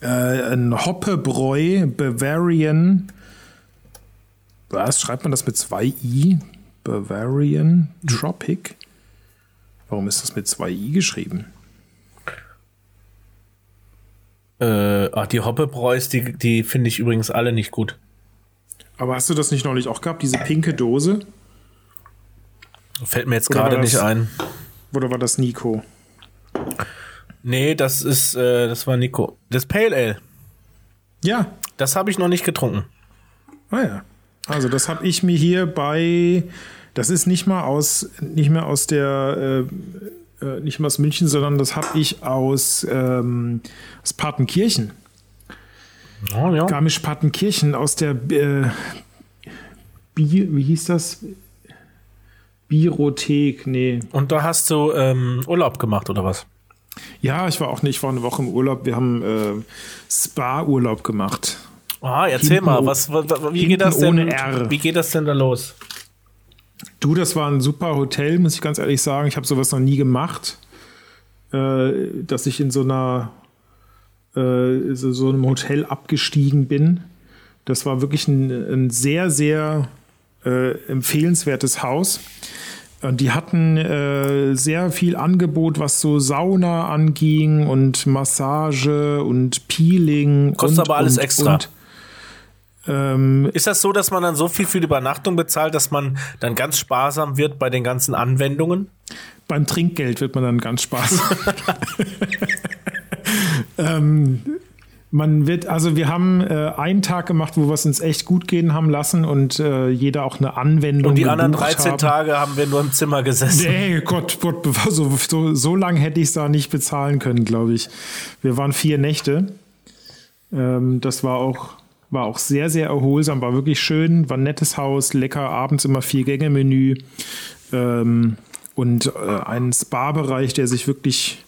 Äh, ein Hoppebräu Bavarian. Was schreibt man das mit zwei i? Bavarian Tropic. Warum ist das mit zwei i geschrieben? Äh, ach, die Hoppebräus, die, die finde ich übrigens alle nicht gut. Aber hast du das nicht neulich auch gehabt, diese pinke Dose? Fällt mir jetzt gerade nicht ein. Oder war das Nico? Nee, das ist, äh, das war Nico. Das Pale Ale. Ja. Das habe ich noch nicht getrunken. Ah ja. Also das habe ich mir hier bei, das ist nicht mal aus, nicht mehr aus der, äh, äh, nicht mal aus München, sondern das habe ich aus, ähm, aus Partenkirchen. Oh, ja. Garmisch-Partenkirchen aus der, äh, Bi wie hieß das? Birothek, nee. Und da hast du ähm, Urlaub gemacht oder was? Ja, ich war auch nicht, ich war eine Woche im Urlaub. Wir haben äh, Spa-Urlaub gemacht. Ah, erzähl Hinten mal, was, was wie hinten geht das denn? Wie geht das denn da los? Du, das war ein super Hotel, muss ich ganz ehrlich sagen. Ich habe sowas noch nie gemacht, äh, dass ich in so einer äh, so, so einem Hotel abgestiegen bin. Das war wirklich ein, ein sehr, sehr äh, empfehlenswertes Haus. Und die hatten äh, sehr viel Angebot, was so Sauna anging und Massage und Peeling. Kostet und, aber alles und, extra. Und, ähm, Ist das so, dass man dann so viel für die Übernachtung bezahlt, dass man dann ganz sparsam wird bei den ganzen Anwendungen? beim Trinkgeld wird man dann ganz Spaß. ähm, man wird, also wir haben äh, einen Tag gemacht, wo wir es uns echt gut gehen haben lassen und äh, jeder auch eine Anwendung. Und die anderen gebucht 13 haben. Tage haben wir nur im Zimmer gesessen. Nee, Gott, Gott, so, so, so lange hätte ich es da nicht bezahlen können, glaube ich. Wir waren vier Nächte. Ähm, das war auch, war auch sehr, sehr erholsam, war wirklich schön, war ein nettes Haus, lecker, abends immer vier Gänge-Menü ähm, und äh, ein Spa-Bereich, der sich wirklich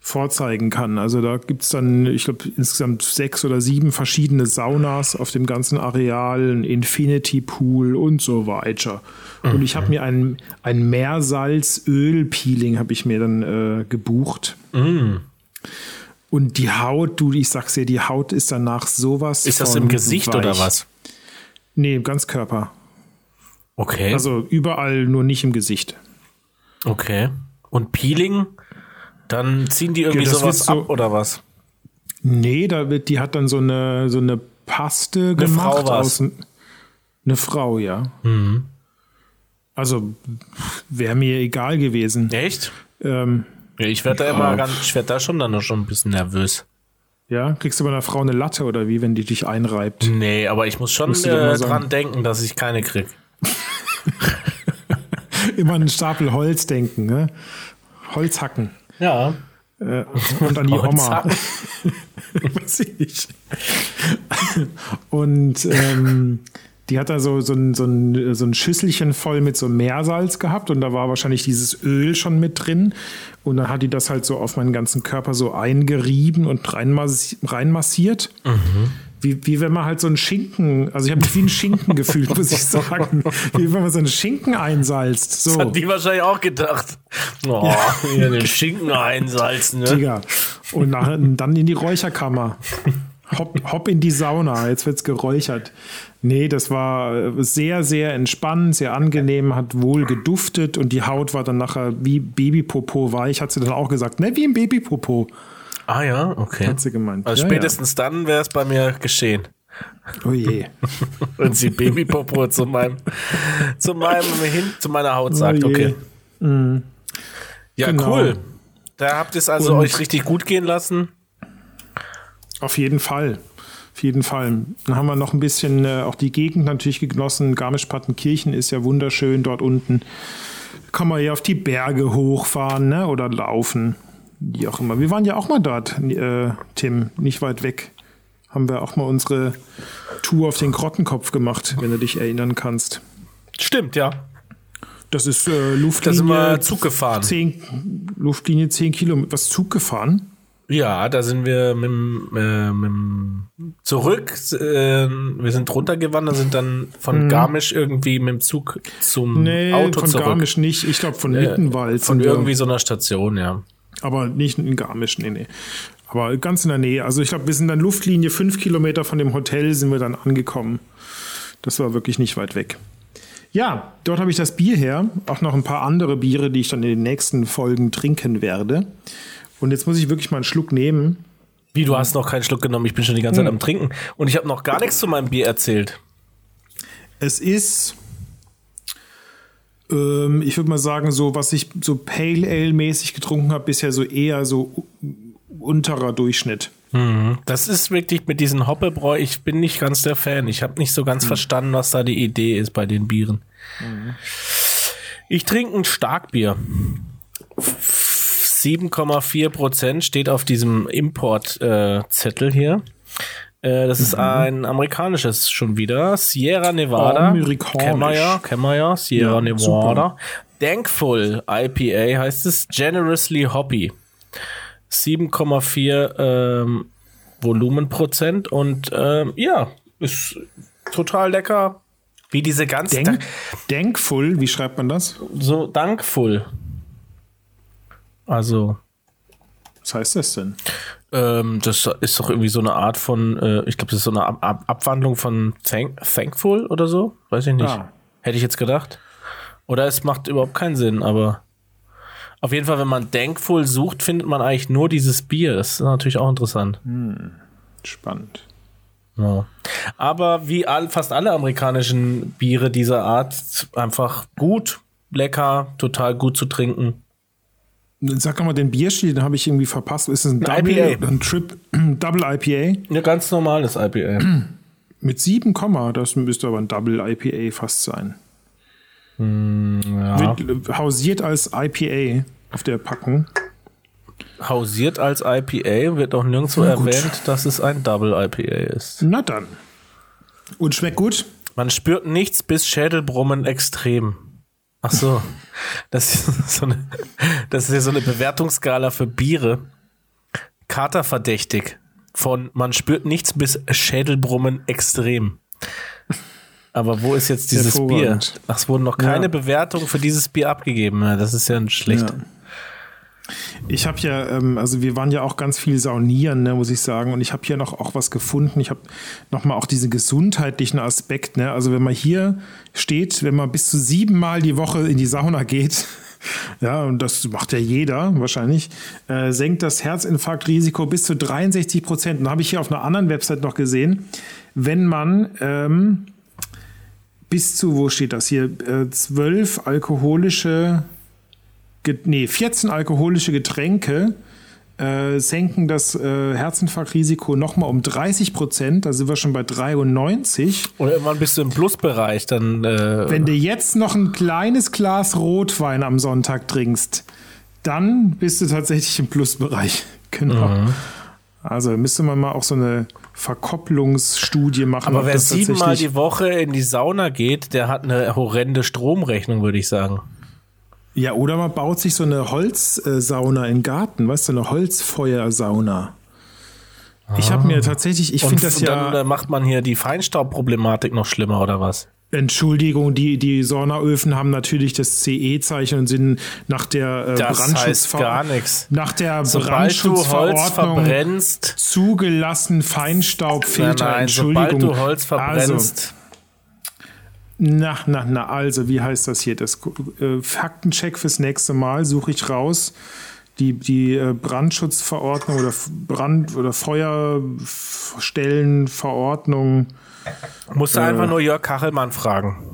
vorzeigen kann. Also da gibt es dann, ich glaube, insgesamt sechs oder sieben verschiedene Saunas auf dem ganzen Areal, ein Infinity Pool und so weiter. Und ich habe mir ein, ein Meersalz-Öl-Peeling habe ich mir dann äh, gebucht. Und die Haut, du, ich sag's dir, die Haut ist danach sowas. Ist das im Gesicht weich. oder was? Nee, ganz Körper. Okay. Also überall, nur nicht im Gesicht. okay. Und Peeling? Dann ziehen die irgendwie Ja, sowas so- ab oder was? Nee, da wird, die hat dann so eine, so eine Paste gemacht. Frau aus, eine Frau, ja. Mhm. Also wäre mir egal gewesen. Echt? Ähm, Ja, ich werde da immer ganz, ich werde da schon dann schon ein bisschen nervös. ja, kriegst du bei einer Frau eine Latte oder wie, wenn die dich einreibt? Nee, aber ich muss schon äh, sagen. dran denken, dass ich keine krieg. Immer an einen Stapel Holz denken, ne? Holz hacken. Ja. Äh, und an die Oma. Weiß ich nicht. Und ähm, die hat da so, so, ein, so, ein, so ein Schüsselchen voll mit so Meersalz gehabt und da war wahrscheinlich dieses Öl schon mit drin. Und dann hat die das halt so auf meinen ganzen Körper so eingerieben und reinmassi reinmassiert. Wie, wie wenn man halt so einen Schinken, also ich habe mich wie einen Schinken gefühlt, muss ich sagen. Wie wenn man so einen Schinken einsalzt. So. Hat die wahrscheinlich auch gedacht. Oh, hier den Schinken einsalzen, ne? Digga. Und nach, dann in die Räucherkammer. Hopp, hopp in die Sauna, jetzt wird's geräuchert. Nee, das war sehr, sehr entspannend, sehr angenehm, hat wohl geduftet und die Haut war dann nachher wie Babypopo weich, hat sie dann auch gesagt. Ne, wie ein Babypopo, Ah ja, okay. hat sie gemeint. Also Ja, spätestens dann wäre es bei mir geschehen. Ja. Oh je. Wenn sie Babypopo zu meinem, zu meinem hin, zu meiner Haut sagt, Oh okay. Ja, Genau. cool. Da habt ihr es also Und- euch richtig gut gehen lassen. Auf jeden Fall. Auf jeden Fall. Dann haben wir noch ein bisschen äh, auch die Gegend natürlich genossen. Garmisch-Partenkirchen ist ja wunderschön dort unten. Kann man ja auf die Berge hochfahren ne? oder laufen. Wie auch immer. Wir waren ja auch mal dort, äh, Tim, nicht weit weg. Haben wir auch mal unsere Tour auf den Grottenkopf gemacht, wenn du dich erinnern kannst. Stimmt, ja. Das ist äh, Da Luftlinie. sind wir Zug gefahren. 10, Luftlinie 10 Kilometer. Was Zug gefahren? Ja, da sind wir mit, dem, äh, mit zurück. Äh, wir sind runtergewandert, sind dann von Garmisch irgendwie mit dem Zug zum Nee, Auto von zurück. Garmisch nicht. Ich glaube von Äh, Mittenwald. Von sind wir. irgendwie so einer Station, ja. Aber nicht in Garmisch, nee, nee. Aber ganz in der Nähe. Also ich glaube, wir sind dann Luftlinie fünf Kilometer von dem Hotel sind wir dann angekommen. Das war wirklich nicht weit weg. Ja, dort habe ich das Bier her. Auch noch ein paar andere Biere, die ich dann in den nächsten Folgen trinken werde. Und jetzt muss ich wirklich mal einen Schluck nehmen. Wie, du hast noch keinen Schluck genommen, ich bin schon die ganze Zeit am Trinken. Und ich habe noch gar nichts zu meinem Bier erzählt. Es ist, ähm, ich würde mal sagen, so was ich so Pale Ale mäßig getrunken habe, bisher so eher so unterer Durchschnitt. Das ist wirklich mit diesen Hoppebräu, ich bin nicht ganz der Fan. Ich habe nicht so ganz verstanden, was da die Idee ist bei den Bieren. Ich trinke ein Starkbier. 7,4 Prozent steht auf diesem Importzettel hier. Äh, das ist ein amerikanisches schon wieder. Sierra Nevada. Amerikanisch. Kennen wir ja, kennen wir ja. Sierra Ja, Nevada. Thankful IPA heißt es. Generously Hoppy. 7,4 ähm, Volumenprozent und ähm, ja, ist total lecker. Wie diese ganzen Denk, Denkful, wie schreibt man das? so dankvoll. Also Was heißt das denn? ähm, das ist doch irgendwie so eine Art von, äh, ich glaube, das ist so eine Ab Ab Abwandlung von thank Thankful oder so, weiß ich nicht. Ah. Hätte ich jetzt gedacht. Oder es macht überhaupt keinen Sinn, aber auf jeden Fall, wenn man Thankful sucht, findet man eigentlich nur dieses Bier. Das ist natürlich auch interessant. Spannend. Ja. Aber wie all, fast alle amerikanischen Biere dieser Art, einfach gut, lecker, total gut zu trinken. Sag mal den Bierstil, den habe ich irgendwie verpasst. Ist es ein Ein Double IPA. ein Trip, Double IPA? Ein ganz normales IPA. Mit 7, Komma, das müsste aber ein Double IPA fast sein. Ja. Wird, äh, hausiert als IPA auf der Packung. Hausiert als IPA, wird auch nirgendwo Na gut. erwähnt, dass es ein Double IPA ist. Na dann. Und schmeckt gut? Man spürt nichts bis Schädelbrummen extrem. Ach so. Das ist so eine, das ist ja so eine Bewertungsskala für Biere. Katerverdächtig. Von man spürt nichts bis Schädelbrummen extrem. Aber wo ist jetzt dieses Bier? Ach, es wurden noch keine Ja. Bewertungen für dieses Bier abgegeben. Ja, das ist ja schlecht. Ja. Ich habe ja, ähm, also wir waren ja auch ganz viel saunieren, ne, muss ich sagen. Und ich habe hier noch auch was gefunden. Ich habe nochmal auch diesen gesundheitlichen Aspekt. Ne? Also wenn man hier steht, wenn man bis zu siebenmal die Woche in die Sauna geht, ja, und das macht ja jeder wahrscheinlich, äh, senkt das Herzinfarktrisiko bis zu 63 Prozent. Und habe ich hier auf einer anderen Website noch gesehen, wenn man ähm, bis zu, wo steht das hier, äh, zwölf alkoholische nee, 14 alkoholische Getränke äh, senken das äh, Herzinfarktrisiko nochmal um 30 Prozent. Da sind wir schon bei 93. Oder irgendwann bist du im Plusbereich, dann äh, Wenn du jetzt noch ein kleines Glas Rotwein am Sonntag trinkst, dann bist du tatsächlich im Plusbereich. Genau. Mhm. Also müsste man mal auch so eine Verkopplungsstudie machen. Aber wer siebenmal die Woche in die Sauna geht, der hat eine horrende Stromrechnung, würde ich sagen. Ja, oder man baut sich so eine Holzsauna in den Garten, weißt du, eine Holzfeuersauna. Ich habe mir tatsächlich, ich Und, finde das und ja. dann äh, macht man hier die Feinstaubproblematik noch schlimmer, oder was? Entschuldigung, die, die Saunaöfen haben natürlich das CE-Zeichen und sind nach der äh, Das heißt gar nichts. Nach der Sobald du Holz Brandschutzverordnung verbrennst, zugelassen nein, Feinstaubfilter. nein, Entschuldigung. sobald du Holz Also, verbrennst, na, na, na, also, wie heißt das hier? Das äh, Faktencheck fürs nächste Mal suche ich raus. Die, die äh, Brandschutzverordnung oder Brand- oder Feuerstellenverordnung. musst du äh, einfach nur Jörg Kachelmann fragen.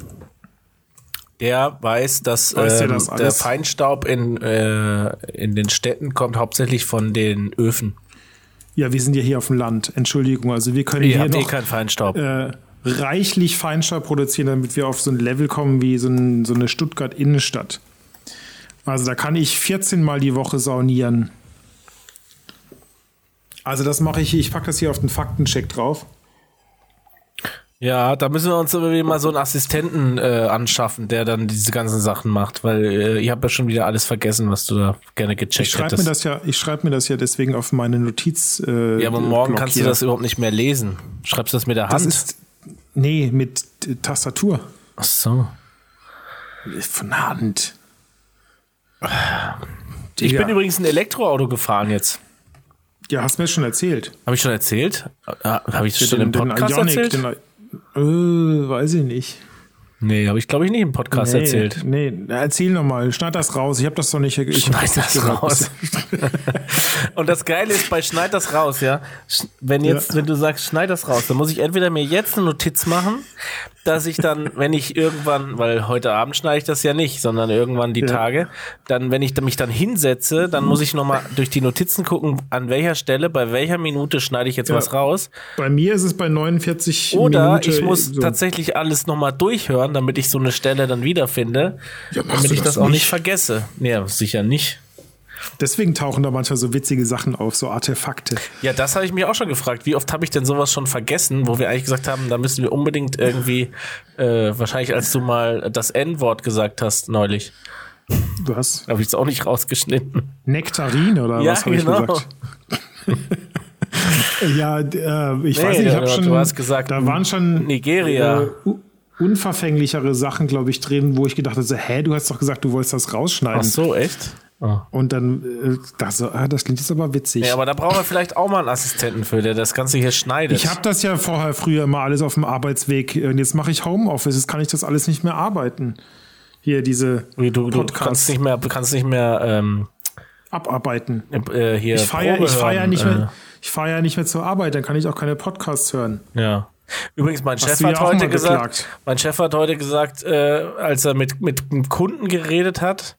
Der weiß, dass Weiß der ähm, das der? Feinstaub in, äh, in den Städten kommt hauptsächlich von den Öfen. Ja, wir sind ja hier auf dem Land. Entschuldigung, also wir können Ihr hier habt eh noch keinen Feinstaub. Reichlich Feinstaub produzieren, damit wir auf so ein Level kommen wie so, ein, so eine Stuttgart-Innenstadt. Also da kann ich 14 Mal die Woche saunieren. Also das mache ich, ich packe das hier auf den Faktencheck drauf. Ja, da müssen wir uns irgendwie mal so einen Assistenten äh, anschaffen, der dann diese ganzen Sachen macht, weil äh, ich habe ja schon wieder alles vergessen, was du da gerne gecheckt Ich hättest. mir das ja, ich schreibe mir das ja deswegen auf meine Notiz. Äh, ja, aber morgen Block kannst du hier. das überhaupt nicht mehr lesen. Schreibst du das mit der Hand? Das ist nee mit äh, Tastatur Ach so. von Hand. Ich Ja. bin übrigens ein Elektroauto gefahren jetzt. Ja, hast mir schon erzählt. Habe ich schon erzählt? Habe ich das schon im Den- den Podcast Ioniq, erzählt? den äh, weiß ich nicht. Nee, habe ich glaube ich nicht im Podcast nee, erzählt. Nee, erzähl noch mal. Schneid das raus. Ich habe das doch nicht. Ich Schneid das gehört. raus. Und das Geile ist, bei Schneid das raus, ja. Wenn jetzt, Ja. wenn du sagst, schneid das raus, dann muss ich entweder mir jetzt eine Notiz machen, dass ich dann, wenn ich irgendwann, weil heute Abend schneide ich das ja nicht, sondern irgendwann die Ja. Tage, dann, wenn ich mich dann hinsetze, dann muss ich nochmal durch die Notizen gucken, an welcher Stelle, bei welcher Minute schneide ich jetzt Ja. was raus. Bei mir ist es bei 49 Oder Minuten. ich muss so. tatsächlich alles nochmal durchhören, damit ich so eine Stelle dann wiederfinde, Ja, damit ich das das auch nicht vergesse. Nee, sicher nicht. Deswegen tauchen da manchmal so witzige Sachen auf, so Artefakte. Ja, das habe ich mich auch schon gefragt. Wie oft habe ich denn sowas schon vergessen, wo wir eigentlich gesagt haben, da müssen wir unbedingt irgendwie, äh, wahrscheinlich als du mal das N-Wort gesagt hast neulich, Du hast habe ich es auch nicht rausgeschnitten. Nektarin oder Ja, was habe genau. ich gesagt? ja, äh, ich Nee, weiß nicht, ich habe schon. du hast gesagt, da waren schon Nigeria. Äh, unverfänglichere Sachen, glaube ich, drin, wo ich gedacht habe, so, hä, du hast doch gesagt, du wolltest das rausschneiden. Ach so, echt? Oh. Und dann äh, so, ah, das klingt jetzt aber witzig. Ja, aber da brauchen wir vielleicht auch mal einen Assistenten für, der das Ganze hier schneidet. ich habe das ja vorher früher immer alles auf dem Arbeitsweg und jetzt mache ich Homeoffice, jetzt kann ich das alles nicht mehr arbeiten. Hier diese Wie, du, du Podcasts kannst nicht mehr, du kannst nicht mehr ähm, abarbeiten. äh, hier. Ich fahre ja, fahr ja äh, mehr, ich fahr ja nicht mehr zur Arbeit, dann kann ich auch keine Podcasts hören. Ja. Übrigens, mein Chef hat heute gesagt, mein Chef hat heute gesagt, äh, als er mit, mit einem Kunden geredet hat,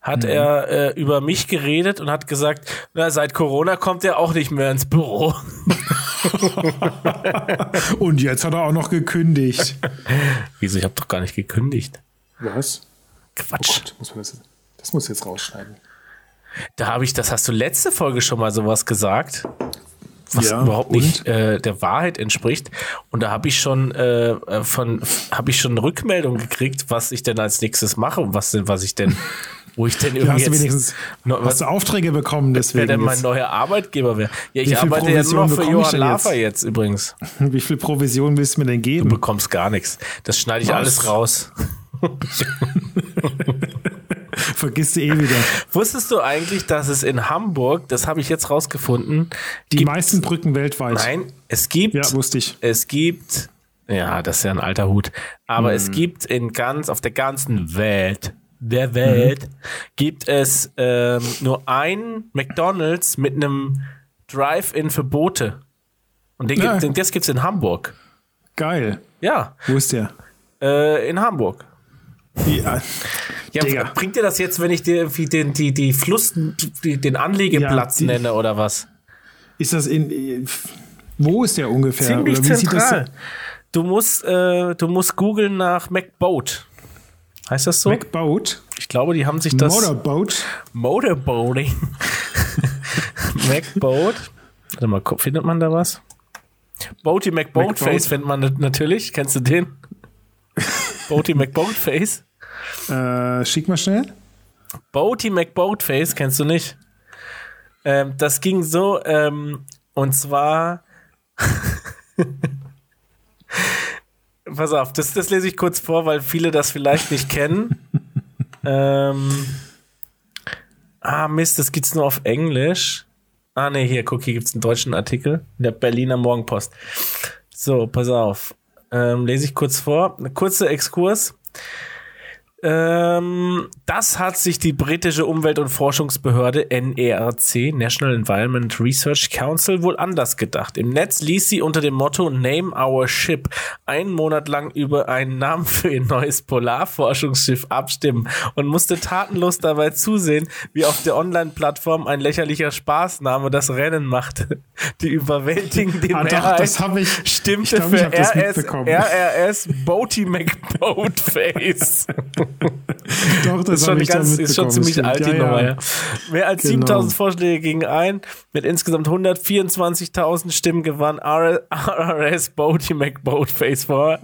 hat Mhm. er äh, über mich geredet und hat gesagt, na, seit Corona kommt er auch nicht mehr ins Büro. Und jetzt hat er auch noch gekündigt. Wieso? Ich habe doch gar nicht gekündigt. Was? Quatsch. muss man das, das muss jetzt rausschneiden. Da habe ich, das hast du letzte Folge schon mal sowas gesagt, was Ja, überhaupt nicht äh, der Wahrheit entspricht. Und da habe ich schon äh, von, habe ich schon eine Rückmeldung gekriegt, was ich denn als nächstes mache und was denn, was ich denn, wo ich denn Du irgendwie hast du jetzt, wenigstens No, hast was- du Aufträge bekommen, wer deswegen. denn mein jetzt. neuer Arbeitgeber wäre. Ja, ich arbeite ja nur noch für Johann Lafer jetzt? jetzt übrigens. Wie viel Provision willst du mir denn Du geben? bekommst gar nichts. Das schneide ich Was? alles raus. Vergisst du eh wieder. Wusstest du eigentlich, dass es in Hamburg, das habe ich jetzt rausgefunden, Die meisten Brücken weltweit. nein, es gibt Ja, wusste ich. es gibt, ja, das ist ja ein alter Hut, aber Hm. es gibt in ganz, auf der ganzen Welt, der Welt, gibt es ähm, nur ein McDonalds mit einem Drive-In für Boote. Und den Ja. gibt, den, das gibt's in Hamburg. Geil. Ja, Wo ist der? äh, in Hamburg. Ja, Ja, Digga. bringt dir das jetzt, wenn ich dir irgendwie den, die, die Fluss, die, den Anlegeplatz Ja, die- nenne oder was? ist das in. Wo ist der ungefähr? Ziemlich zentral. Du musst, äh, du musst googeln nach McBoat. Heißt das so? MacBoat? ich glaube, die haben sich das Motorboat? Motorboating. McBoat. Warte mal, findet man da was? Boaty McBoatface McBoat. findet man nat- natürlich. Kennst du den? Boaty McBoatface. Äh, schick mal schnell. Boaty McBoatface kennst du nicht. Ähm, das ging so, ähm, und zwar. Pass auf, das, das lese ich kurz vor, weil viele das vielleicht nicht kennen. ähm, ah, Mist, das gibt's nur auf Englisch. Ah, nee, hier, guck, hier gibt's einen deutschen Artikel in der Berliner Morgenpost. So, pass auf. Ähm, lese ich kurz vor. Eine kurze Exkurs. Ähm, das hat sich die britische Umwelt- und Forschungsbehörde NERC, National Environment Research Council, wohl anders gedacht. Im Netz ließ sie unter dem Motto Name Our Ship einen Monat lang über einen Namen für ihr neues Polarforschungsschiff abstimmen und musste tatenlos dabei zusehen, wie auf der Online-Plattform ein lächerlicher Spaßname das Rennen machte. Die überwältigende Ah, doch, Mehrheit das habe ich. stimmte ich glaub, für RS. RRS Boaty McBoatface. Doch, das, ist schon, ganz, ist schon ziemlich stimmt. alt, die Ja, Nummer. ja. Mehr als Genau. 7000 Vorschläge gingen ein. Mit insgesamt 124.000 Stimmen gewann RRS Bodie McBoatface vor.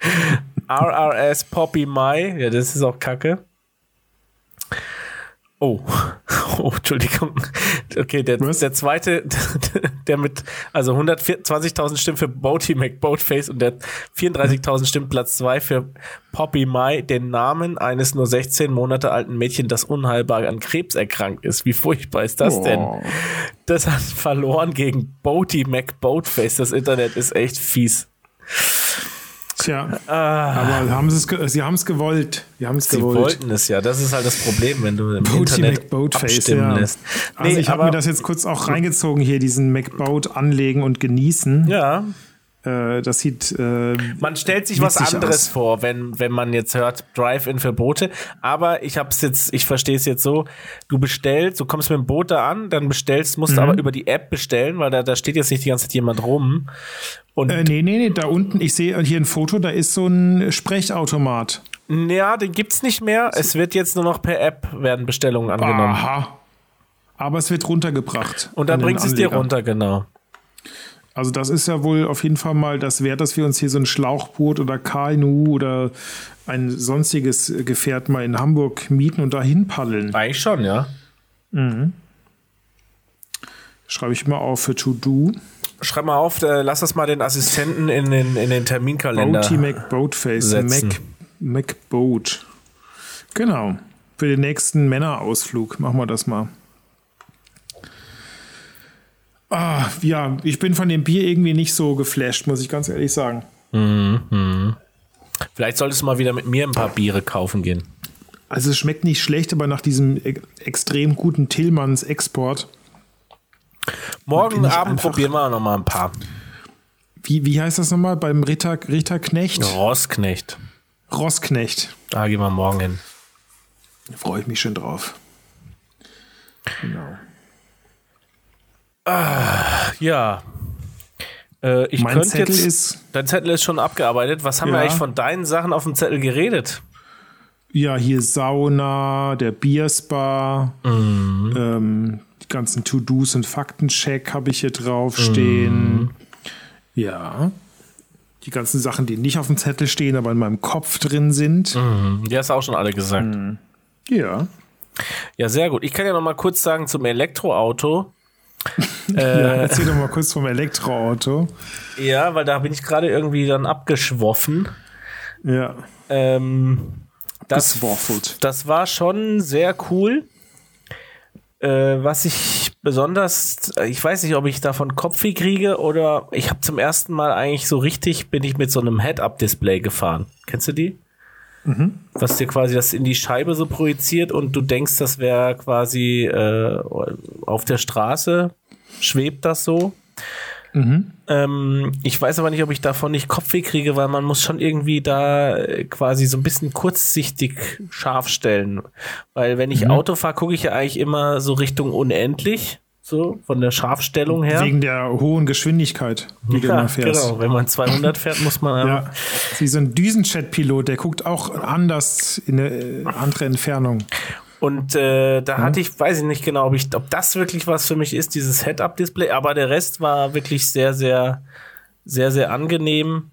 RRS Poppy Mai. Ja, das ist auch kacke. Oh. oh, Entschuldigung. Okay, der, Was? der zweite, der mit, also 120.000 Stimmen für Boaty McBoatface und der 34.000 Stimmen Platz zwei für Poppy Mai, den Namen eines nur 16 Monate alten Mädchen, das unheilbar an Krebs erkrankt ist. Wie furchtbar ist das denn? Oh. Das hat verloren gegen Boaty McBoatface. Das Internet ist echt fies. Tja, Ah. aber haben sie haben es gewollt. Sie haben es Sie gewollt. wollten es ja. Das ist halt das Problem, wenn du im Boaty Internet McBoatface, abstimmen ja. lässt. Also Nee, ich habe mir das jetzt kurz auch reingezogen hier, diesen McBoat anlegen und genießen. Ja, Äh, das sieht äh, Man stellt sich was anderes aus. vor, wenn, wenn man jetzt hört Drive-In für Boote. Aber ich hab's jetzt, ich verstehe es jetzt so, du bestellst, du kommst mit dem Boot da an, dann bestellst, musst du Mhm. aber über die App bestellen, weil da, da steht jetzt nicht die ganze Zeit jemand rum. Und Äh, nee, nee, nee, da unten, ich sehe hier ein Foto, da ist so ein Sprechautomat. ja, den gibt's nicht mehr. Es wird jetzt nur noch per App werden Bestellungen angenommen. Aha. Aber es wird runtergebracht. Und dann bringst du es dir runter, genau. Also das ist ja wohl auf jeden Fall mal das wert, dass wir uns hier so ein Schlauchboot oder KNU oder ein sonstiges Gefährt mal in Hamburg mieten und dahin paddeln. Eigentlich schon, ja. Schreibe ich mal auf für To Do. Schreib mal auf, äh, lass das mal den Assistenten in den, in den Terminkalender. Boaty McBoatface. Mac, McBoat. Genau. Für den nächsten Männerausflug machen wir das mal. Ah, ja, ich bin von dem Bier irgendwie nicht so geflasht, muss ich ganz ehrlich sagen. Vielleicht solltest du mal wieder mit mir ein paar Biere kaufen gehen. Also es schmeckt nicht schlecht, aber nach diesem e extrem guten Tillmanns Export. Morgen Abend probieren wir noch mal ein paar. Wie, wie heißt das nochmal? Beim Ritter, Ritterknecht? Rossknecht. Rossknecht. Da gehen wir morgen hin. Da freue ich mich schon drauf. Genau. Ja. Äh, ich Mein Zettel jetzt. ist- dein Zettel ist schon abgearbeitet. Was haben wir Ja. eigentlich von deinen Sachen auf dem Zettel geredet? Ja, hier Sauna, der Bierspa, ähm, die ganzen To-Dos und Faktencheck habe ich hier draufstehen. Ja. Die ganzen Sachen, die nicht auf dem Zettel stehen, aber in meinem Kopf drin sind. Hm, Die hast du auch schon alle gesagt. Ja. Ja, sehr gut. Ich kann ja noch mal kurz sagen zum Elektroauto. Ja. Erzähl doch mal kurz vom Elektroauto. Ja, weil da bin ich gerade irgendwie dann abgeschwoffen. Ja. Ähm, das, das war schon sehr cool. Äh, was ich besonders, ich weiß nicht, ob ich davon Kopfweh kriege oder ich habe zum ersten Mal eigentlich so richtig, bin ich mit so einem Head-Up-Display gefahren. Kennst du die? Was dir quasi das in die Scheibe so projiziert und du denkst, das wäre quasi äh, auf der Straße, schwebt das so. Ähm, ich weiß aber nicht, ob ich davon nicht Kopfweh kriege, weil man muss schon irgendwie da äh, quasi so ein bisschen kurzsichtig scharf stellen. Weil wenn ich Auto fahre, gucke ich ja eigentlich immer so Richtung unendlich, so von der Scharfstellung her. Wegen der hohen Geschwindigkeit, die du ja, da fährst. genau. Wenn man 200 fährt, muss man Ja, wie so ein Düsenjet-Pilot, der guckt auch anders in eine äh, andere Entfernung. Und äh, da hatte ich, weiß ich nicht genau, ob ich, ob das wirklich was für mich ist, dieses Head-Up-Display, aber der Rest war wirklich sehr, sehr, sehr, sehr angenehm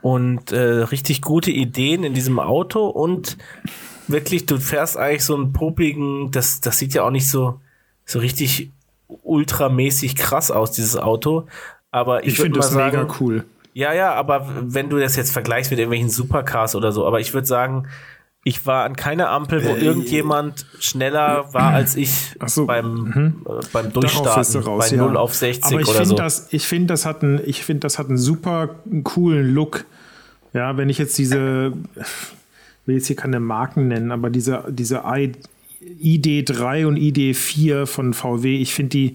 und äh, richtig gute Ideen in diesem Auto und wirklich, du fährst eigentlich so einen popligen, das, das sieht ja auch nicht so, so richtig ultramäßig krass aus, dieses Auto. Aber ich, Ich finde das sagen, mega cool. ja, ja, aber wenn du das jetzt vergleichst mit irgendwelchen Supercars oder so, aber ich würde sagen, ich war an keiner Ampel, wo Äh, irgendjemand schneller war als ich so, beim, äh, beim Durchstarten raus, bei ja. 0 auf 60 Aber ich oder finde so. das, ich finde das hat einen, ich finde das hat einen super coolen Look. Ja, wenn ich jetzt diese, ich will jetzt hier keine Marken nennen, aber diese, diese I, ID3 und ID4 von VW, ich finde die,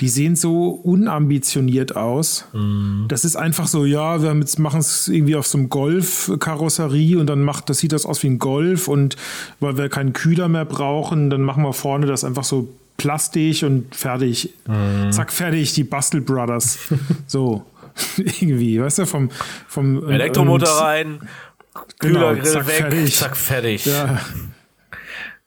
die sehen so unambitioniert aus. Mhm. Das ist einfach so, ja, wir machen es irgendwie auf so einem Golf-Karosserie und dann macht, das sieht das aus wie ein Golf und weil wir keinen Kühler mehr brauchen, dann machen wir vorne das einfach so Plastik und fertig. Mhm. Zack, fertig, die Bastel Brothers. so. irgendwie, weißt du, vom, vom Elektromotor und- rein, Kühlergrill Genau, zack, weg, fertig. zack, fertig. Ja.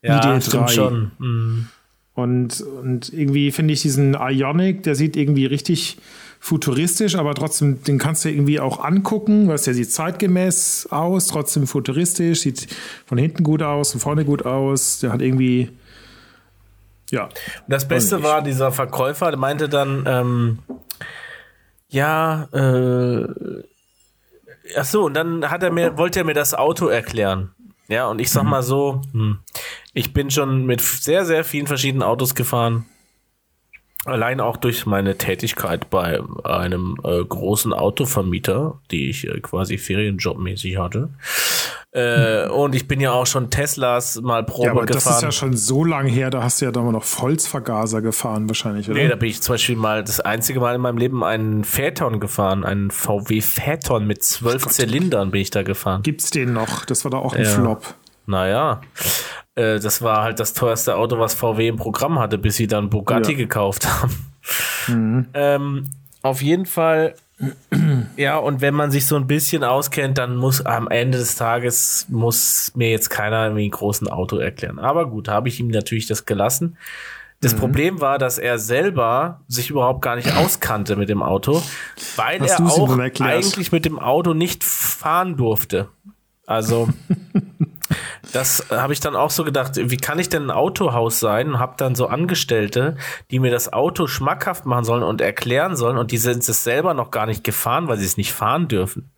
Ja, Idee stimmt drei. schon. Mhm. Und, und irgendwie finde ich diesen Ionic, der sieht irgendwie richtig futuristisch, aber trotzdem, den kannst du irgendwie auch angucken, weil der sieht zeitgemäß aus, trotzdem futuristisch, sieht von hinten gut aus, von vorne gut aus. Der hat irgendwie, ja. Und das Beste war, dieser Verkäufer der meinte dann, ähm, ja, äh, ach so, und dann hat er mir, wollte er mir das Auto erklären. Ja, und ich sag mal so, hm, ich bin schon mit sehr, sehr vielen verschiedenen Autos gefahren. Allein auch durch meine Tätigkeit bei einem äh, großen Autovermieter, die ich äh, quasi ferienjobmäßig hatte. Äh, und ich bin ja auch schon Teslas mal Probe Ja, aber gefahren. das ist ja schon so lange her, da hast du ja da mal noch Holzvergaser gefahren wahrscheinlich, oder? Nee, da bin ich zum Beispiel mal das einzige Mal in meinem Leben einen Phaeton gefahren, einen VW Phaeton mit zwölf Zylindern bin ich da gefahren. Gibt's den noch? Das war doch auch ein Ja. Flop. Naja, äh, das war halt das teuerste Auto, was VW im Programm hatte, bis sie dann Bugatti Ja. gekauft haben. Ähm, auf jeden Fall, ja, und wenn man sich so ein bisschen auskennt, dann muss am Ende des Tages, muss mir jetzt keiner irgendwie ein großen Auto erklären. Aber gut, habe ich ihm natürlich das gelassen. Das Mhm. Problem war, dass er selber sich überhaupt gar nicht auskannte mit dem Auto, weil Hast er auch eigentlich mit dem Auto nicht fahren durfte. Also das habe ich dann auch so gedacht, wie kann ich denn ein Autohaus sein und habe dann so Angestellte, die mir das Auto schmackhaft machen sollen und erklären sollen und die sind es selber noch gar nicht gefahren, weil sie es nicht fahren dürfen.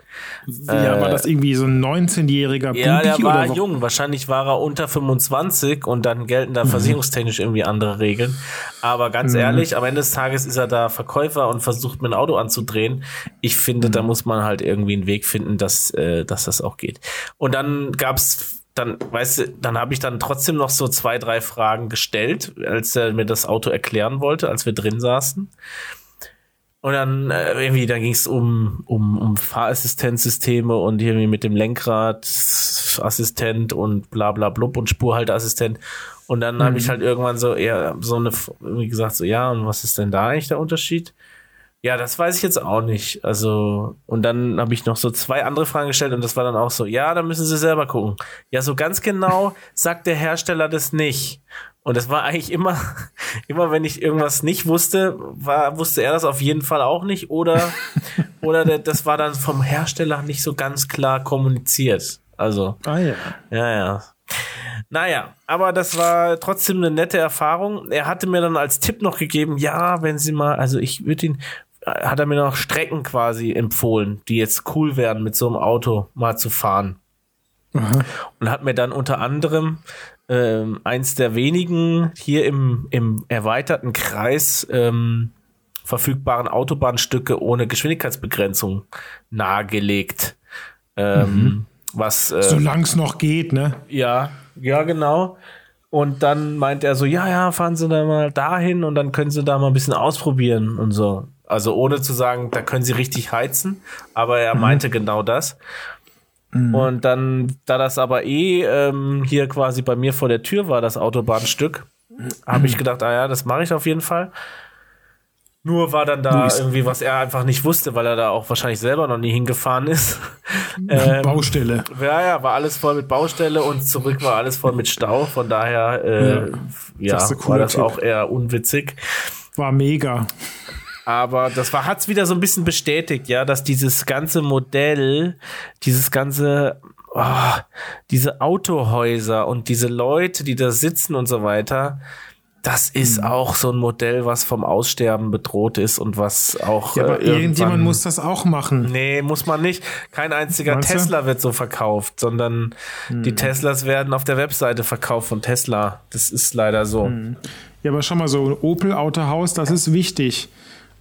ja, war das irgendwie so ein 19-jähriger Äh, Ja, der war jung. Wahrscheinlich war er unter 25 und dann gelten da versicherungstechnisch irgendwie andere Regeln. Aber ganz ehrlich, am Ende des Tages ist er da Verkäufer und versucht mir ein Auto anzudrehen. Ich finde, da muss man halt irgendwie einen Weg finden, dass, äh, dass das auch geht. Und dann gab's dann, weißt du, dann habe ich dann trotzdem noch so zwei, drei Fragen gestellt, als er mir das Auto erklären wollte, als wir drin saßen. Und dann äh, irgendwie, da ging es um, um, um Fahrassistenzsysteme und irgendwie mit dem Lenkradassistent und bla bla blub und Spurhalteassistent. Und dann habe ich halt irgendwann so eher so eine, irgendwie gesagt, so, ja, und was ist denn da eigentlich der Unterschied? Ja, das weiß ich jetzt auch nicht. Also, und dann habe ich noch so zwei andere Fragen gestellt und das war dann auch so, ja, da müssen Sie selber gucken. Ja, so ganz genau sagt der Hersteller das nicht. Und das war eigentlich immer, immer wenn ich irgendwas nicht wusste, war, wusste er das auf jeden Fall auch nicht oder, oder der, das war dann vom Hersteller nicht so ganz klar kommuniziert. Also, Ah ja. ja, ja. Naja, aber das war trotzdem eine nette Erfahrung. Er hatte mir dann als Tipp noch gegeben, ja, wenn Sie mal, also ich würde ihn, hat er mir noch Strecken quasi empfohlen, die jetzt cool wären, mit so einem Auto mal zu fahren. Und hat mir dann unter anderem ähm, eins der wenigen hier im, im erweiterten Kreis ähm, verfügbaren Autobahnstücke ohne Geschwindigkeitsbegrenzung nahegelegt. Ähm, Was äh, Solange es noch geht, ne? ja, ja, genau. Und dann meint er so, ja, ja, fahren Sie da mal dahin und dann können Sie da mal ein bisschen ausprobieren und so. Also ohne zu sagen, da können Sie richtig heizen, aber er meinte genau das. Und dann, da das aber eh ähm, hier quasi bei mir vor der Tür war, das Autobahnstück, habe ich gedacht, ah ja, das mache ich auf jeden Fall. Nur war dann da Luis. irgendwie, was er einfach nicht wusste, weil er da auch wahrscheinlich selber noch nie hingefahren ist. Ähm, Baustelle. ja, ja, war alles voll mit Baustelle und zurück war alles voll mit Stau. Von daher, äh, ja, Das ist ein war das Tipp. auch eher unwitzig. War mega. Aber das war, hat's wieder so ein bisschen bestätigt, ja, dass dieses ganze Modell, dieses ganze, oh, diese Autohäuser und diese Leute, die da sitzen und so weiter, das Mhm. ist auch so ein Modell, was vom Aussterben bedroht ist und was auch. Ja, aber äh, irgendjemand muss das auch machen. Nee, muss man nicht. Kein einziger Meinst du? Tesla wird so verkauft, sondern die Teslas werden auf der Webseite verkauft von Tesla. Das ist leider so. Ja, aber schau mal, so ein Opel-Autohaus, das ist wichtig.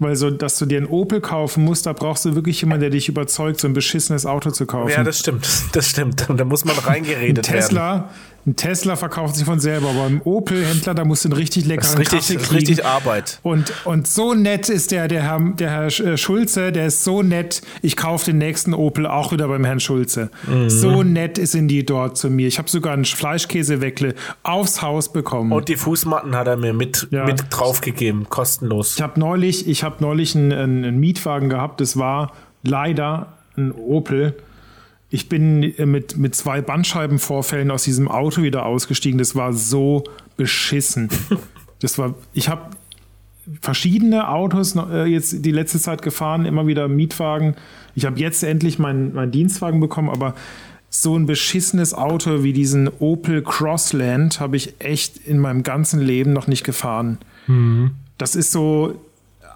Weil so, dass du dir ein Opel kaufen musst, da brauchst du wirklich jemanden, der dich überzeugt, so ein beschissenes Auto zu kaufen. Ja, das stimmt. Das stimmt. Und da muss man ein reingeredet werden. Ein Tesla verkauft sich von selber, aber beim Opel-Händler, da musst du einen richtig Das leckeren ist richtig, Kaffee das ist kriegen. richtig Arbeit. Und, und so nett ist der, der Herr, der Herr äh, Schulze, der ist so nett. Ich kaufe den nächsten Opel auch wieder beim Herrn Schulze. Mhm. So nett sind die dort zu mir. Ich habe sogar einen Fleischkäseweckle aufs Haus bekommen. Und die Fußmatten hat er mir mit, Ja. mit draufgegeben, kostenlos. Ich habe neulich, ich habe neulich einen, einen Mietwagen gehabt. Das war leider ein Opel. Ich bin äh, mit, mit zwei Bandscheibenvorfällen aus diesem Auto wieder ausgestiegen. Das war so beschissen. Das war, ich habe verschiedene Autos äh, jetzt die letzte Zeit gefahren, immer wieder Mietwagen. Ich habe jetzt endlich meinen mein Dienstwagen bekommen, aber so ein beschissenes Auto wie diesen Opel Crossland habe ich echt in meinem ganzen Leben noch nicht gefahren. Mhm. Das ist so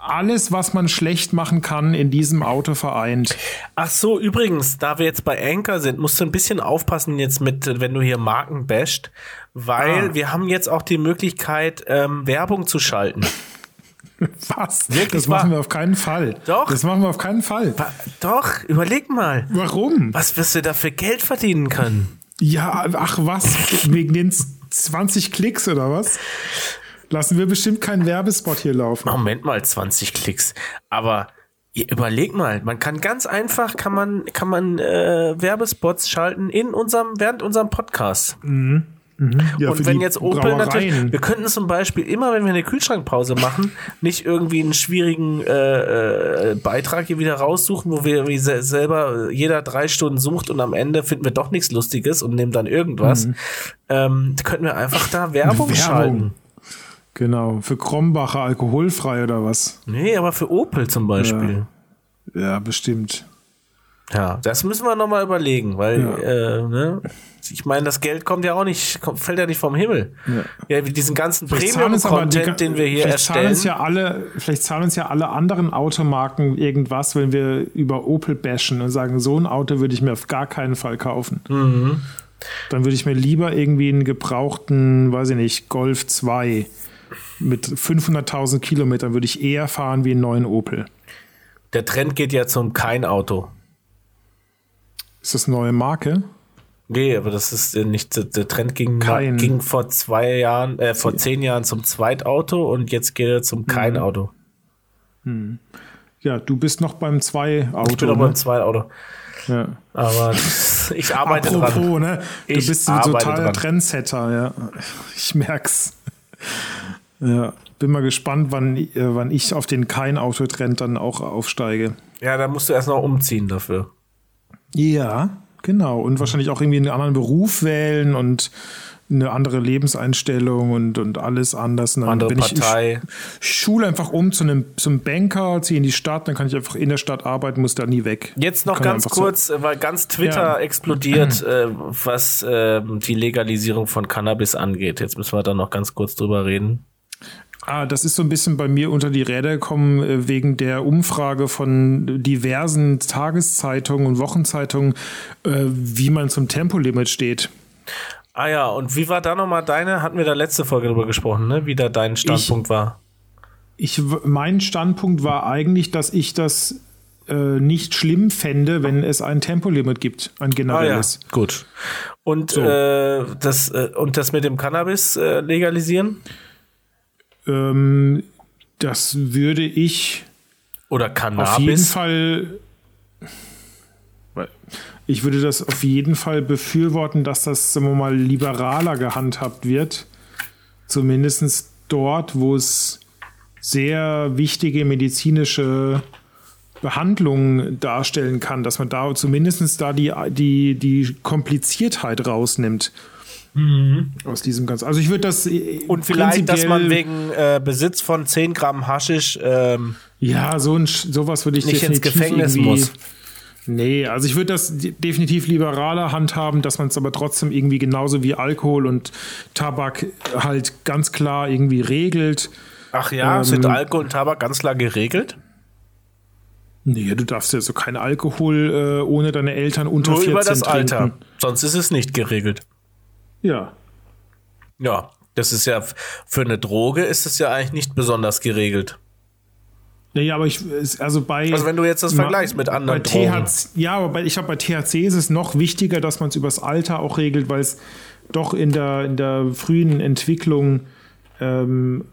alles, was man schlecht machen kann, in diesem Auto vereint. Ach so, übrigens, da wir jetzt bei Anchor sind, musst du ein bisschen aufpassen jetzt mit, wenn du hier Marken basht, weil ah. wir haben jetzt auch die Möglichkeit, ähm, Werbung zu schalten. Was? Wirklich das machen wir auf keinen Fall. Doch. Das machen wir auf keinen Fall. Doch, überleg mal. Warum? Was wirst du da für Geld verdienen können? Ja, ach was? Wegen den 20 Klicks oder was? Lassen wir bestimmt keinen Werbespot hier laufen. Moment mal, 20 Klicks. Aber überleg mal, man kann ganz einfach, kann man, kann man äh, Werbespots schalten in unserem, während unserem Podcast. Mhm. Mhm. Ja, und wenn jetzt Opel natürlich, wir könnten zum Beispiel immer, wenn wir eine Kühlschrankpause machen, nicht irgendwie einen schwierigen äh, äh, Beitrag hier wieder raussuchen, wo wir wie se selber jeder drei Stunden sucht und am Ende finden wir doch nichts Lustiges und nehmen dann irgendwas. Mhm. Ähm, könnten wir einfach da Werbung, Werbung. schalten. Genau, für Krombacher alkoholfrei oder was? Nee, aber für Opel zum Beispiel. Ja, ja bestimmt. Ja, das müssen wir nochmal überlegen, weil, ja. äh, ne? Ich meine, das Geld kommt ja auch nicht, kommt, fällt ja nicht vom Himmel. Ja, ja diesen ganzen Premium-Content, den wir hier vielleicht erstellen. Zahlen uns ja alle, vielleicht zahlen uns ja alle anderen Automarken irgendwas, wenn wir über Opel bashen und sagen, so ein Auto würde ich mir auf gar keinen Fall kaufen. Mhm. Dann würde ich mir lieber irgendwie einen gebrauchten, weiß ich nicht, Golf 2 mit 500.000 Kilometern würde ich eher fahren wie einen neuen Opel. Der Trend geht ja zum Kein-Auto. Ist das eine neue Marke? Nee, aber das ist nicht, der Trend ging, Kein. ging vor zwei Jahren, äh, vor zehn Jahren zum Zweitauto und jetzt geht er zum mhm. Kein-Auto. Hm. Ja, du bist noch beim Zwei-Auto. Ich bin noch ne? beim Zwei-Auto. Ja. Aber ich arbeite Apropos, dran. Ne? Du ich bist ein totaler Trendsetter, ja. Ich merk's. Ja, bin mal gespannt, wann, äh, wann ich auf den Kein-Auto-Trend dann auch aufsteige. Ja, da musst du erst noch umziehen dafür. Ja, genau. Und wahrscheinlich auch irgendwie einen anderen Beruf wählen und eine andere Lebenseinstellung und, und alles anders. Und dann andere bin Partei. Ich, ich schule einfach um zu einem zum Banker, ziehe in die Stadt, dann kann ich einfach in der Stadt arbeiten, muss da nie weg. Jetzt noch ganz kurz, so. weil ganz Twitter ja. explodiert, äh, was äh, die Legalisierung von Cannabis angeht. Jetzt müssen wir da noch ganz kurz drüber reden. Ah, das ist so ein bisschen bei mir unter die Räder gekommen äh, wegen der Umfrage von diversen Tageszeitungen und Wochenzeitungen, äh, wie man zum Tempolimit steht. Ah ja, und wie war da nochmal deine? Hatten wir da letzte Folge drüber gesprochen, ne? Wie da dein Standpunkt ich, war? Ich, mein Standpunkt war eigentlich, dass ich das äh, nicht schlimm fände, wenn es ein Tempolimit gibt, ein generelles. Ah ja, gut. Und, so. äh, das, äh, und das mit dem Cannabis äh, legalisieren? Ähm, das würde ich oder Cannabis auf jeden Fall ich würde das auf jeden Fall befürworten, dass das, sagen wir mal, liberaler gehandhabt wird. Zumindest dort, wo es sehr wichtige medizinische Behandlungen darstellen kann, dass man da zumindest da die, die, die Kompliziertheit rausnimmt. Mhm. Aus diesem ganzen. Also ich würde das. Äh, Und vielleicht, dass man wegen äh, Besitz von 10 Gramm Haschisch. Ähm, ja, so ein, sowas würde ich nicht ins Gefängnis muss. Nee, also ich würde das definitiv liberaler handhaben, dass man es aber trotzdem irgendwie genauso wie Alkohol und Tabak halt ganz klar irgendwie regelt. Ach ja, ähm, sind Alkohol und Tabak ganz klar geregelt? Nee, du darfst ja so keinen Alkohol äh, ohne deine Eltern unter Nur 14 über das trinken. Alter. Sonst ist es nicht geregelt. Ja. Ja, das ist ja für eine Droge ist es ja eigentlich nicht besonders geregelt. Naja, aber ich, also bei. Also, wenn du jetzt das vergleichst mit anderen Drogen. THC, ja, aber bei, ich glaube, bei THC ist es noch wichtiger, dass man es übers Alter auch regelt, weil es doch in der, in der frühen Entwicklung ähm,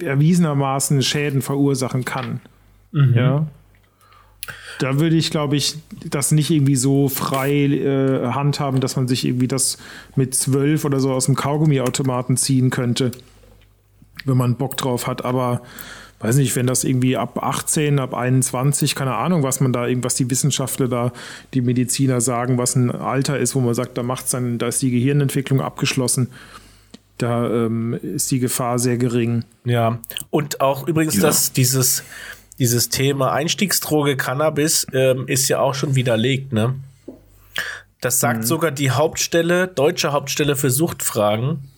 erwiesenermaßen Schäden verursachen kann. Mhm. Ja. Da würde ich, glaube ich, das nicht irgendwie so frei äh, handhaben, dass man sich irgendwie das mit zwölf oder so aus dem Kaugummiautomaten ziehen könnte, wenn man Bock drauf hat. Aber weiß nicht, wenn das irgendwie ab 18, ab 21, keine Ahnung, was man da, was die Wissenschaftler da, die Mediziner sagen, was ein Alter ist, wo man sagt, da macht's dann, da ist die Gehirnentwicklung abgeschlossen. Da ähm, ist die Gefahr sehr gering. Ja, und auch übrigens, ja. dass dieses, dieses Thema Einstiegsdroge Cannabis ähm, ist ja auch schon widerlegt, ne? Das sagt mhm. sogar die Hauptstelle, deutsche Hauptstelle für Suchtfragen.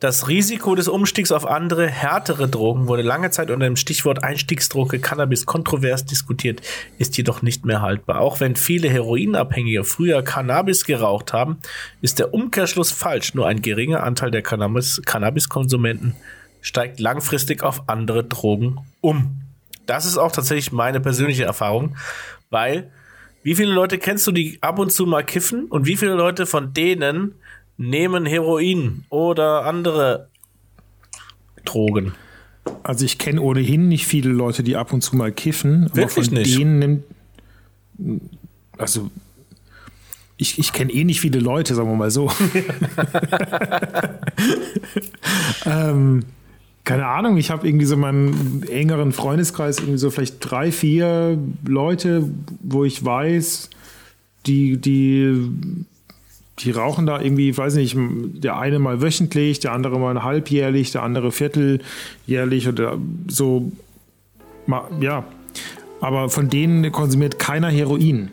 Das Risiko des Umstiegs auf andere, härtere Drogen wurde lange Zeit unter dem Stichwort Einstiegsdroge Cannabis kontrovers diskutiert, ist jedoch nicht mehr haltbar. Auch wenn viele Heroinabhängige früher Cannabis geraucht haben, ist der Umkehrschluss falsch. Nur ein geringer Anteil der Cannabis Cannabiskonsumenten steigt langfristig auf andere Drogen um. Das ist auch tatsächlich meine persönliche Erfahrung, weil wie viele Leute kennst du, die ab und zu mal kiffen und wie viele Leute von denen nehmen Heroin oder andere Drogen. Also ich kenne ohnehin nicht viele Leute, die ab und zu mal kiffen. Wirklich aber von nicht? denen nimmt. Also ich, ich kenne eh nicht viele Leute, sagen wir mal so. ähm, keine Ahnung, ich habe irgendwie so meinen engeren Freundeskreis irgendwie so vielleicht drei, vier Leute, wo ich weiß, die, die die rauchen da irgendwie, ich weiß nicht, der eine mal wöchentlich, der andere mal halbjährlich, der andere vierteljährlich oder so. Ja, aber von denen konsumiert keiner Heroin.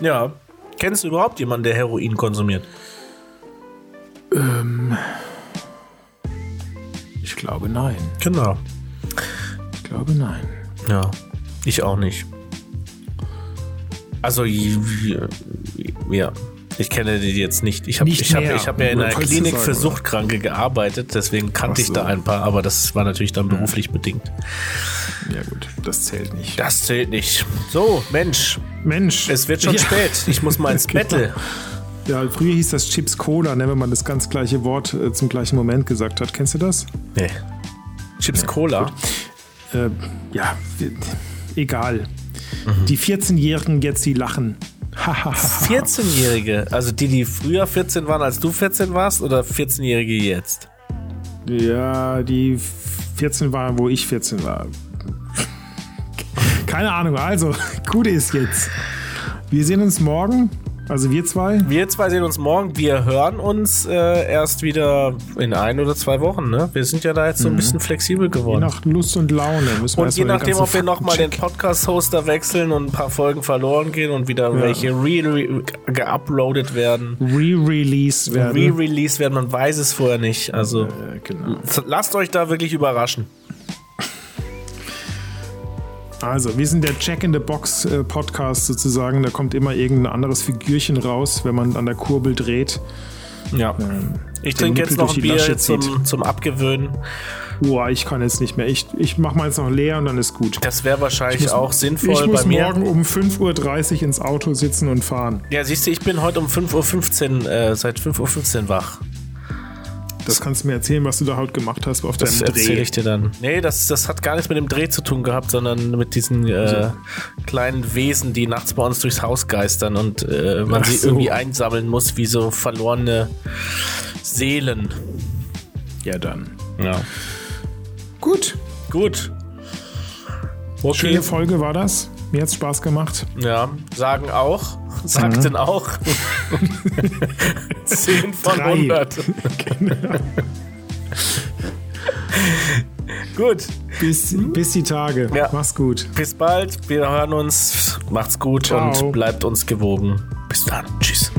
Ja. Kennst du überhaupt jemanden, der Heroin konsumiert? Ähm, glaube nein. Genau. Ich glaube nein. Ja, ich auch nicht. Also, ja, ich kenne die jetzt nicht. Ich habe ich hab, ich hab ja in einer Klinik sagen, für Suchtkranke gearbeitet, deswegen kannte so. ich da ein paar, aber das war natürlich dann beruflich bedingt. Ja gut, das zählt nicht. Das zählt nicht. So, Mensch. Mensch. Es wird schon ja. spät. Ich muss mal ins genau. Ja, früher hieß das Chips Cola, ne, wenn man das ganz gleiche Wort äh, zum gleichen Moment gesagt hat. Kennst du das? Nee. Chips ja, Cola? Äh, ja, egal. Mhm. Die 14-Jährigen jetzt, die lachen. 14-Jährige, also die, die früher 14 waren, als du 14 warst, oder 14-Jährige jetzt? Ja, die 14 waren, wo ich 14 war. Keine Ahnung, also, gut ist jetzt. Wir sehen uns morgen also wir zwei? Wir zwei sehen uns morgen. Wir hören uns äh, erst wieder in ein oder zwei Wochen. Ne? Wir sind ja da jetzt so ein mhm. bisschen flexibel geworden. Je nach Lust und Laune. Müssen und je nachdem, ob wir nochmal den Podcast-Hoster wechseln und ein paar Folgen verloren gehen und wieder ja. welche re, geuploadet werden. Re-release werden. Re-release werden. Man weiß es vorher nicht. Also ja, genau. lasst euch da wirklich überraschen. Also, wir sind der Check in the Box äh, sozusagen. Da kommt immer irgendein anderes Figürchen raus, wenn man an der Kurbel dreht. Ja. Ähm, ich trinke jetzt noch ein Bier zum, zum Abgewöhnen. Boah, ich kann jetzt nicht mehr. Ich, ich mache mal jetzt noch leer und dann ist gut. Das wäre wahrscheinlich muss, auch sinnvoll ich muss morgen um 5.30 Uhr ins Auto sitzen und fahren. Ja, siehst du, ich bin heute um 5.15 Uhr, äh, seit 5.15 Uhr wach. Das kannst du mir erzählen, was du da heute gemacht hast auf das deinem Dreh. Das erzähle ich dir dann. Nee, das, das hat gar nichts mit dem Dreh zu tun gehabt, sondern mit diesen äh, kleinen Wesen, die nachts bei uns durchs Haus geistern und äh, man Ach sie so. irgendwie einsammeln muss, wie so verlorene Seelen. Ja, dann. Ja. Gut. Gut. Okay. Schöne Folge war das. Mir hat es Spaß gemacht. Ja, sagen auch. Sagten mhm. auch. 10 von Drei. 100. Genau. gut. Bis, bis die Tage. Ja. Mach's gut. Bis bald. Wir hören uns. Macht's gut Ciao. und bleibt uns gewogen. Bis dann. Tschüss.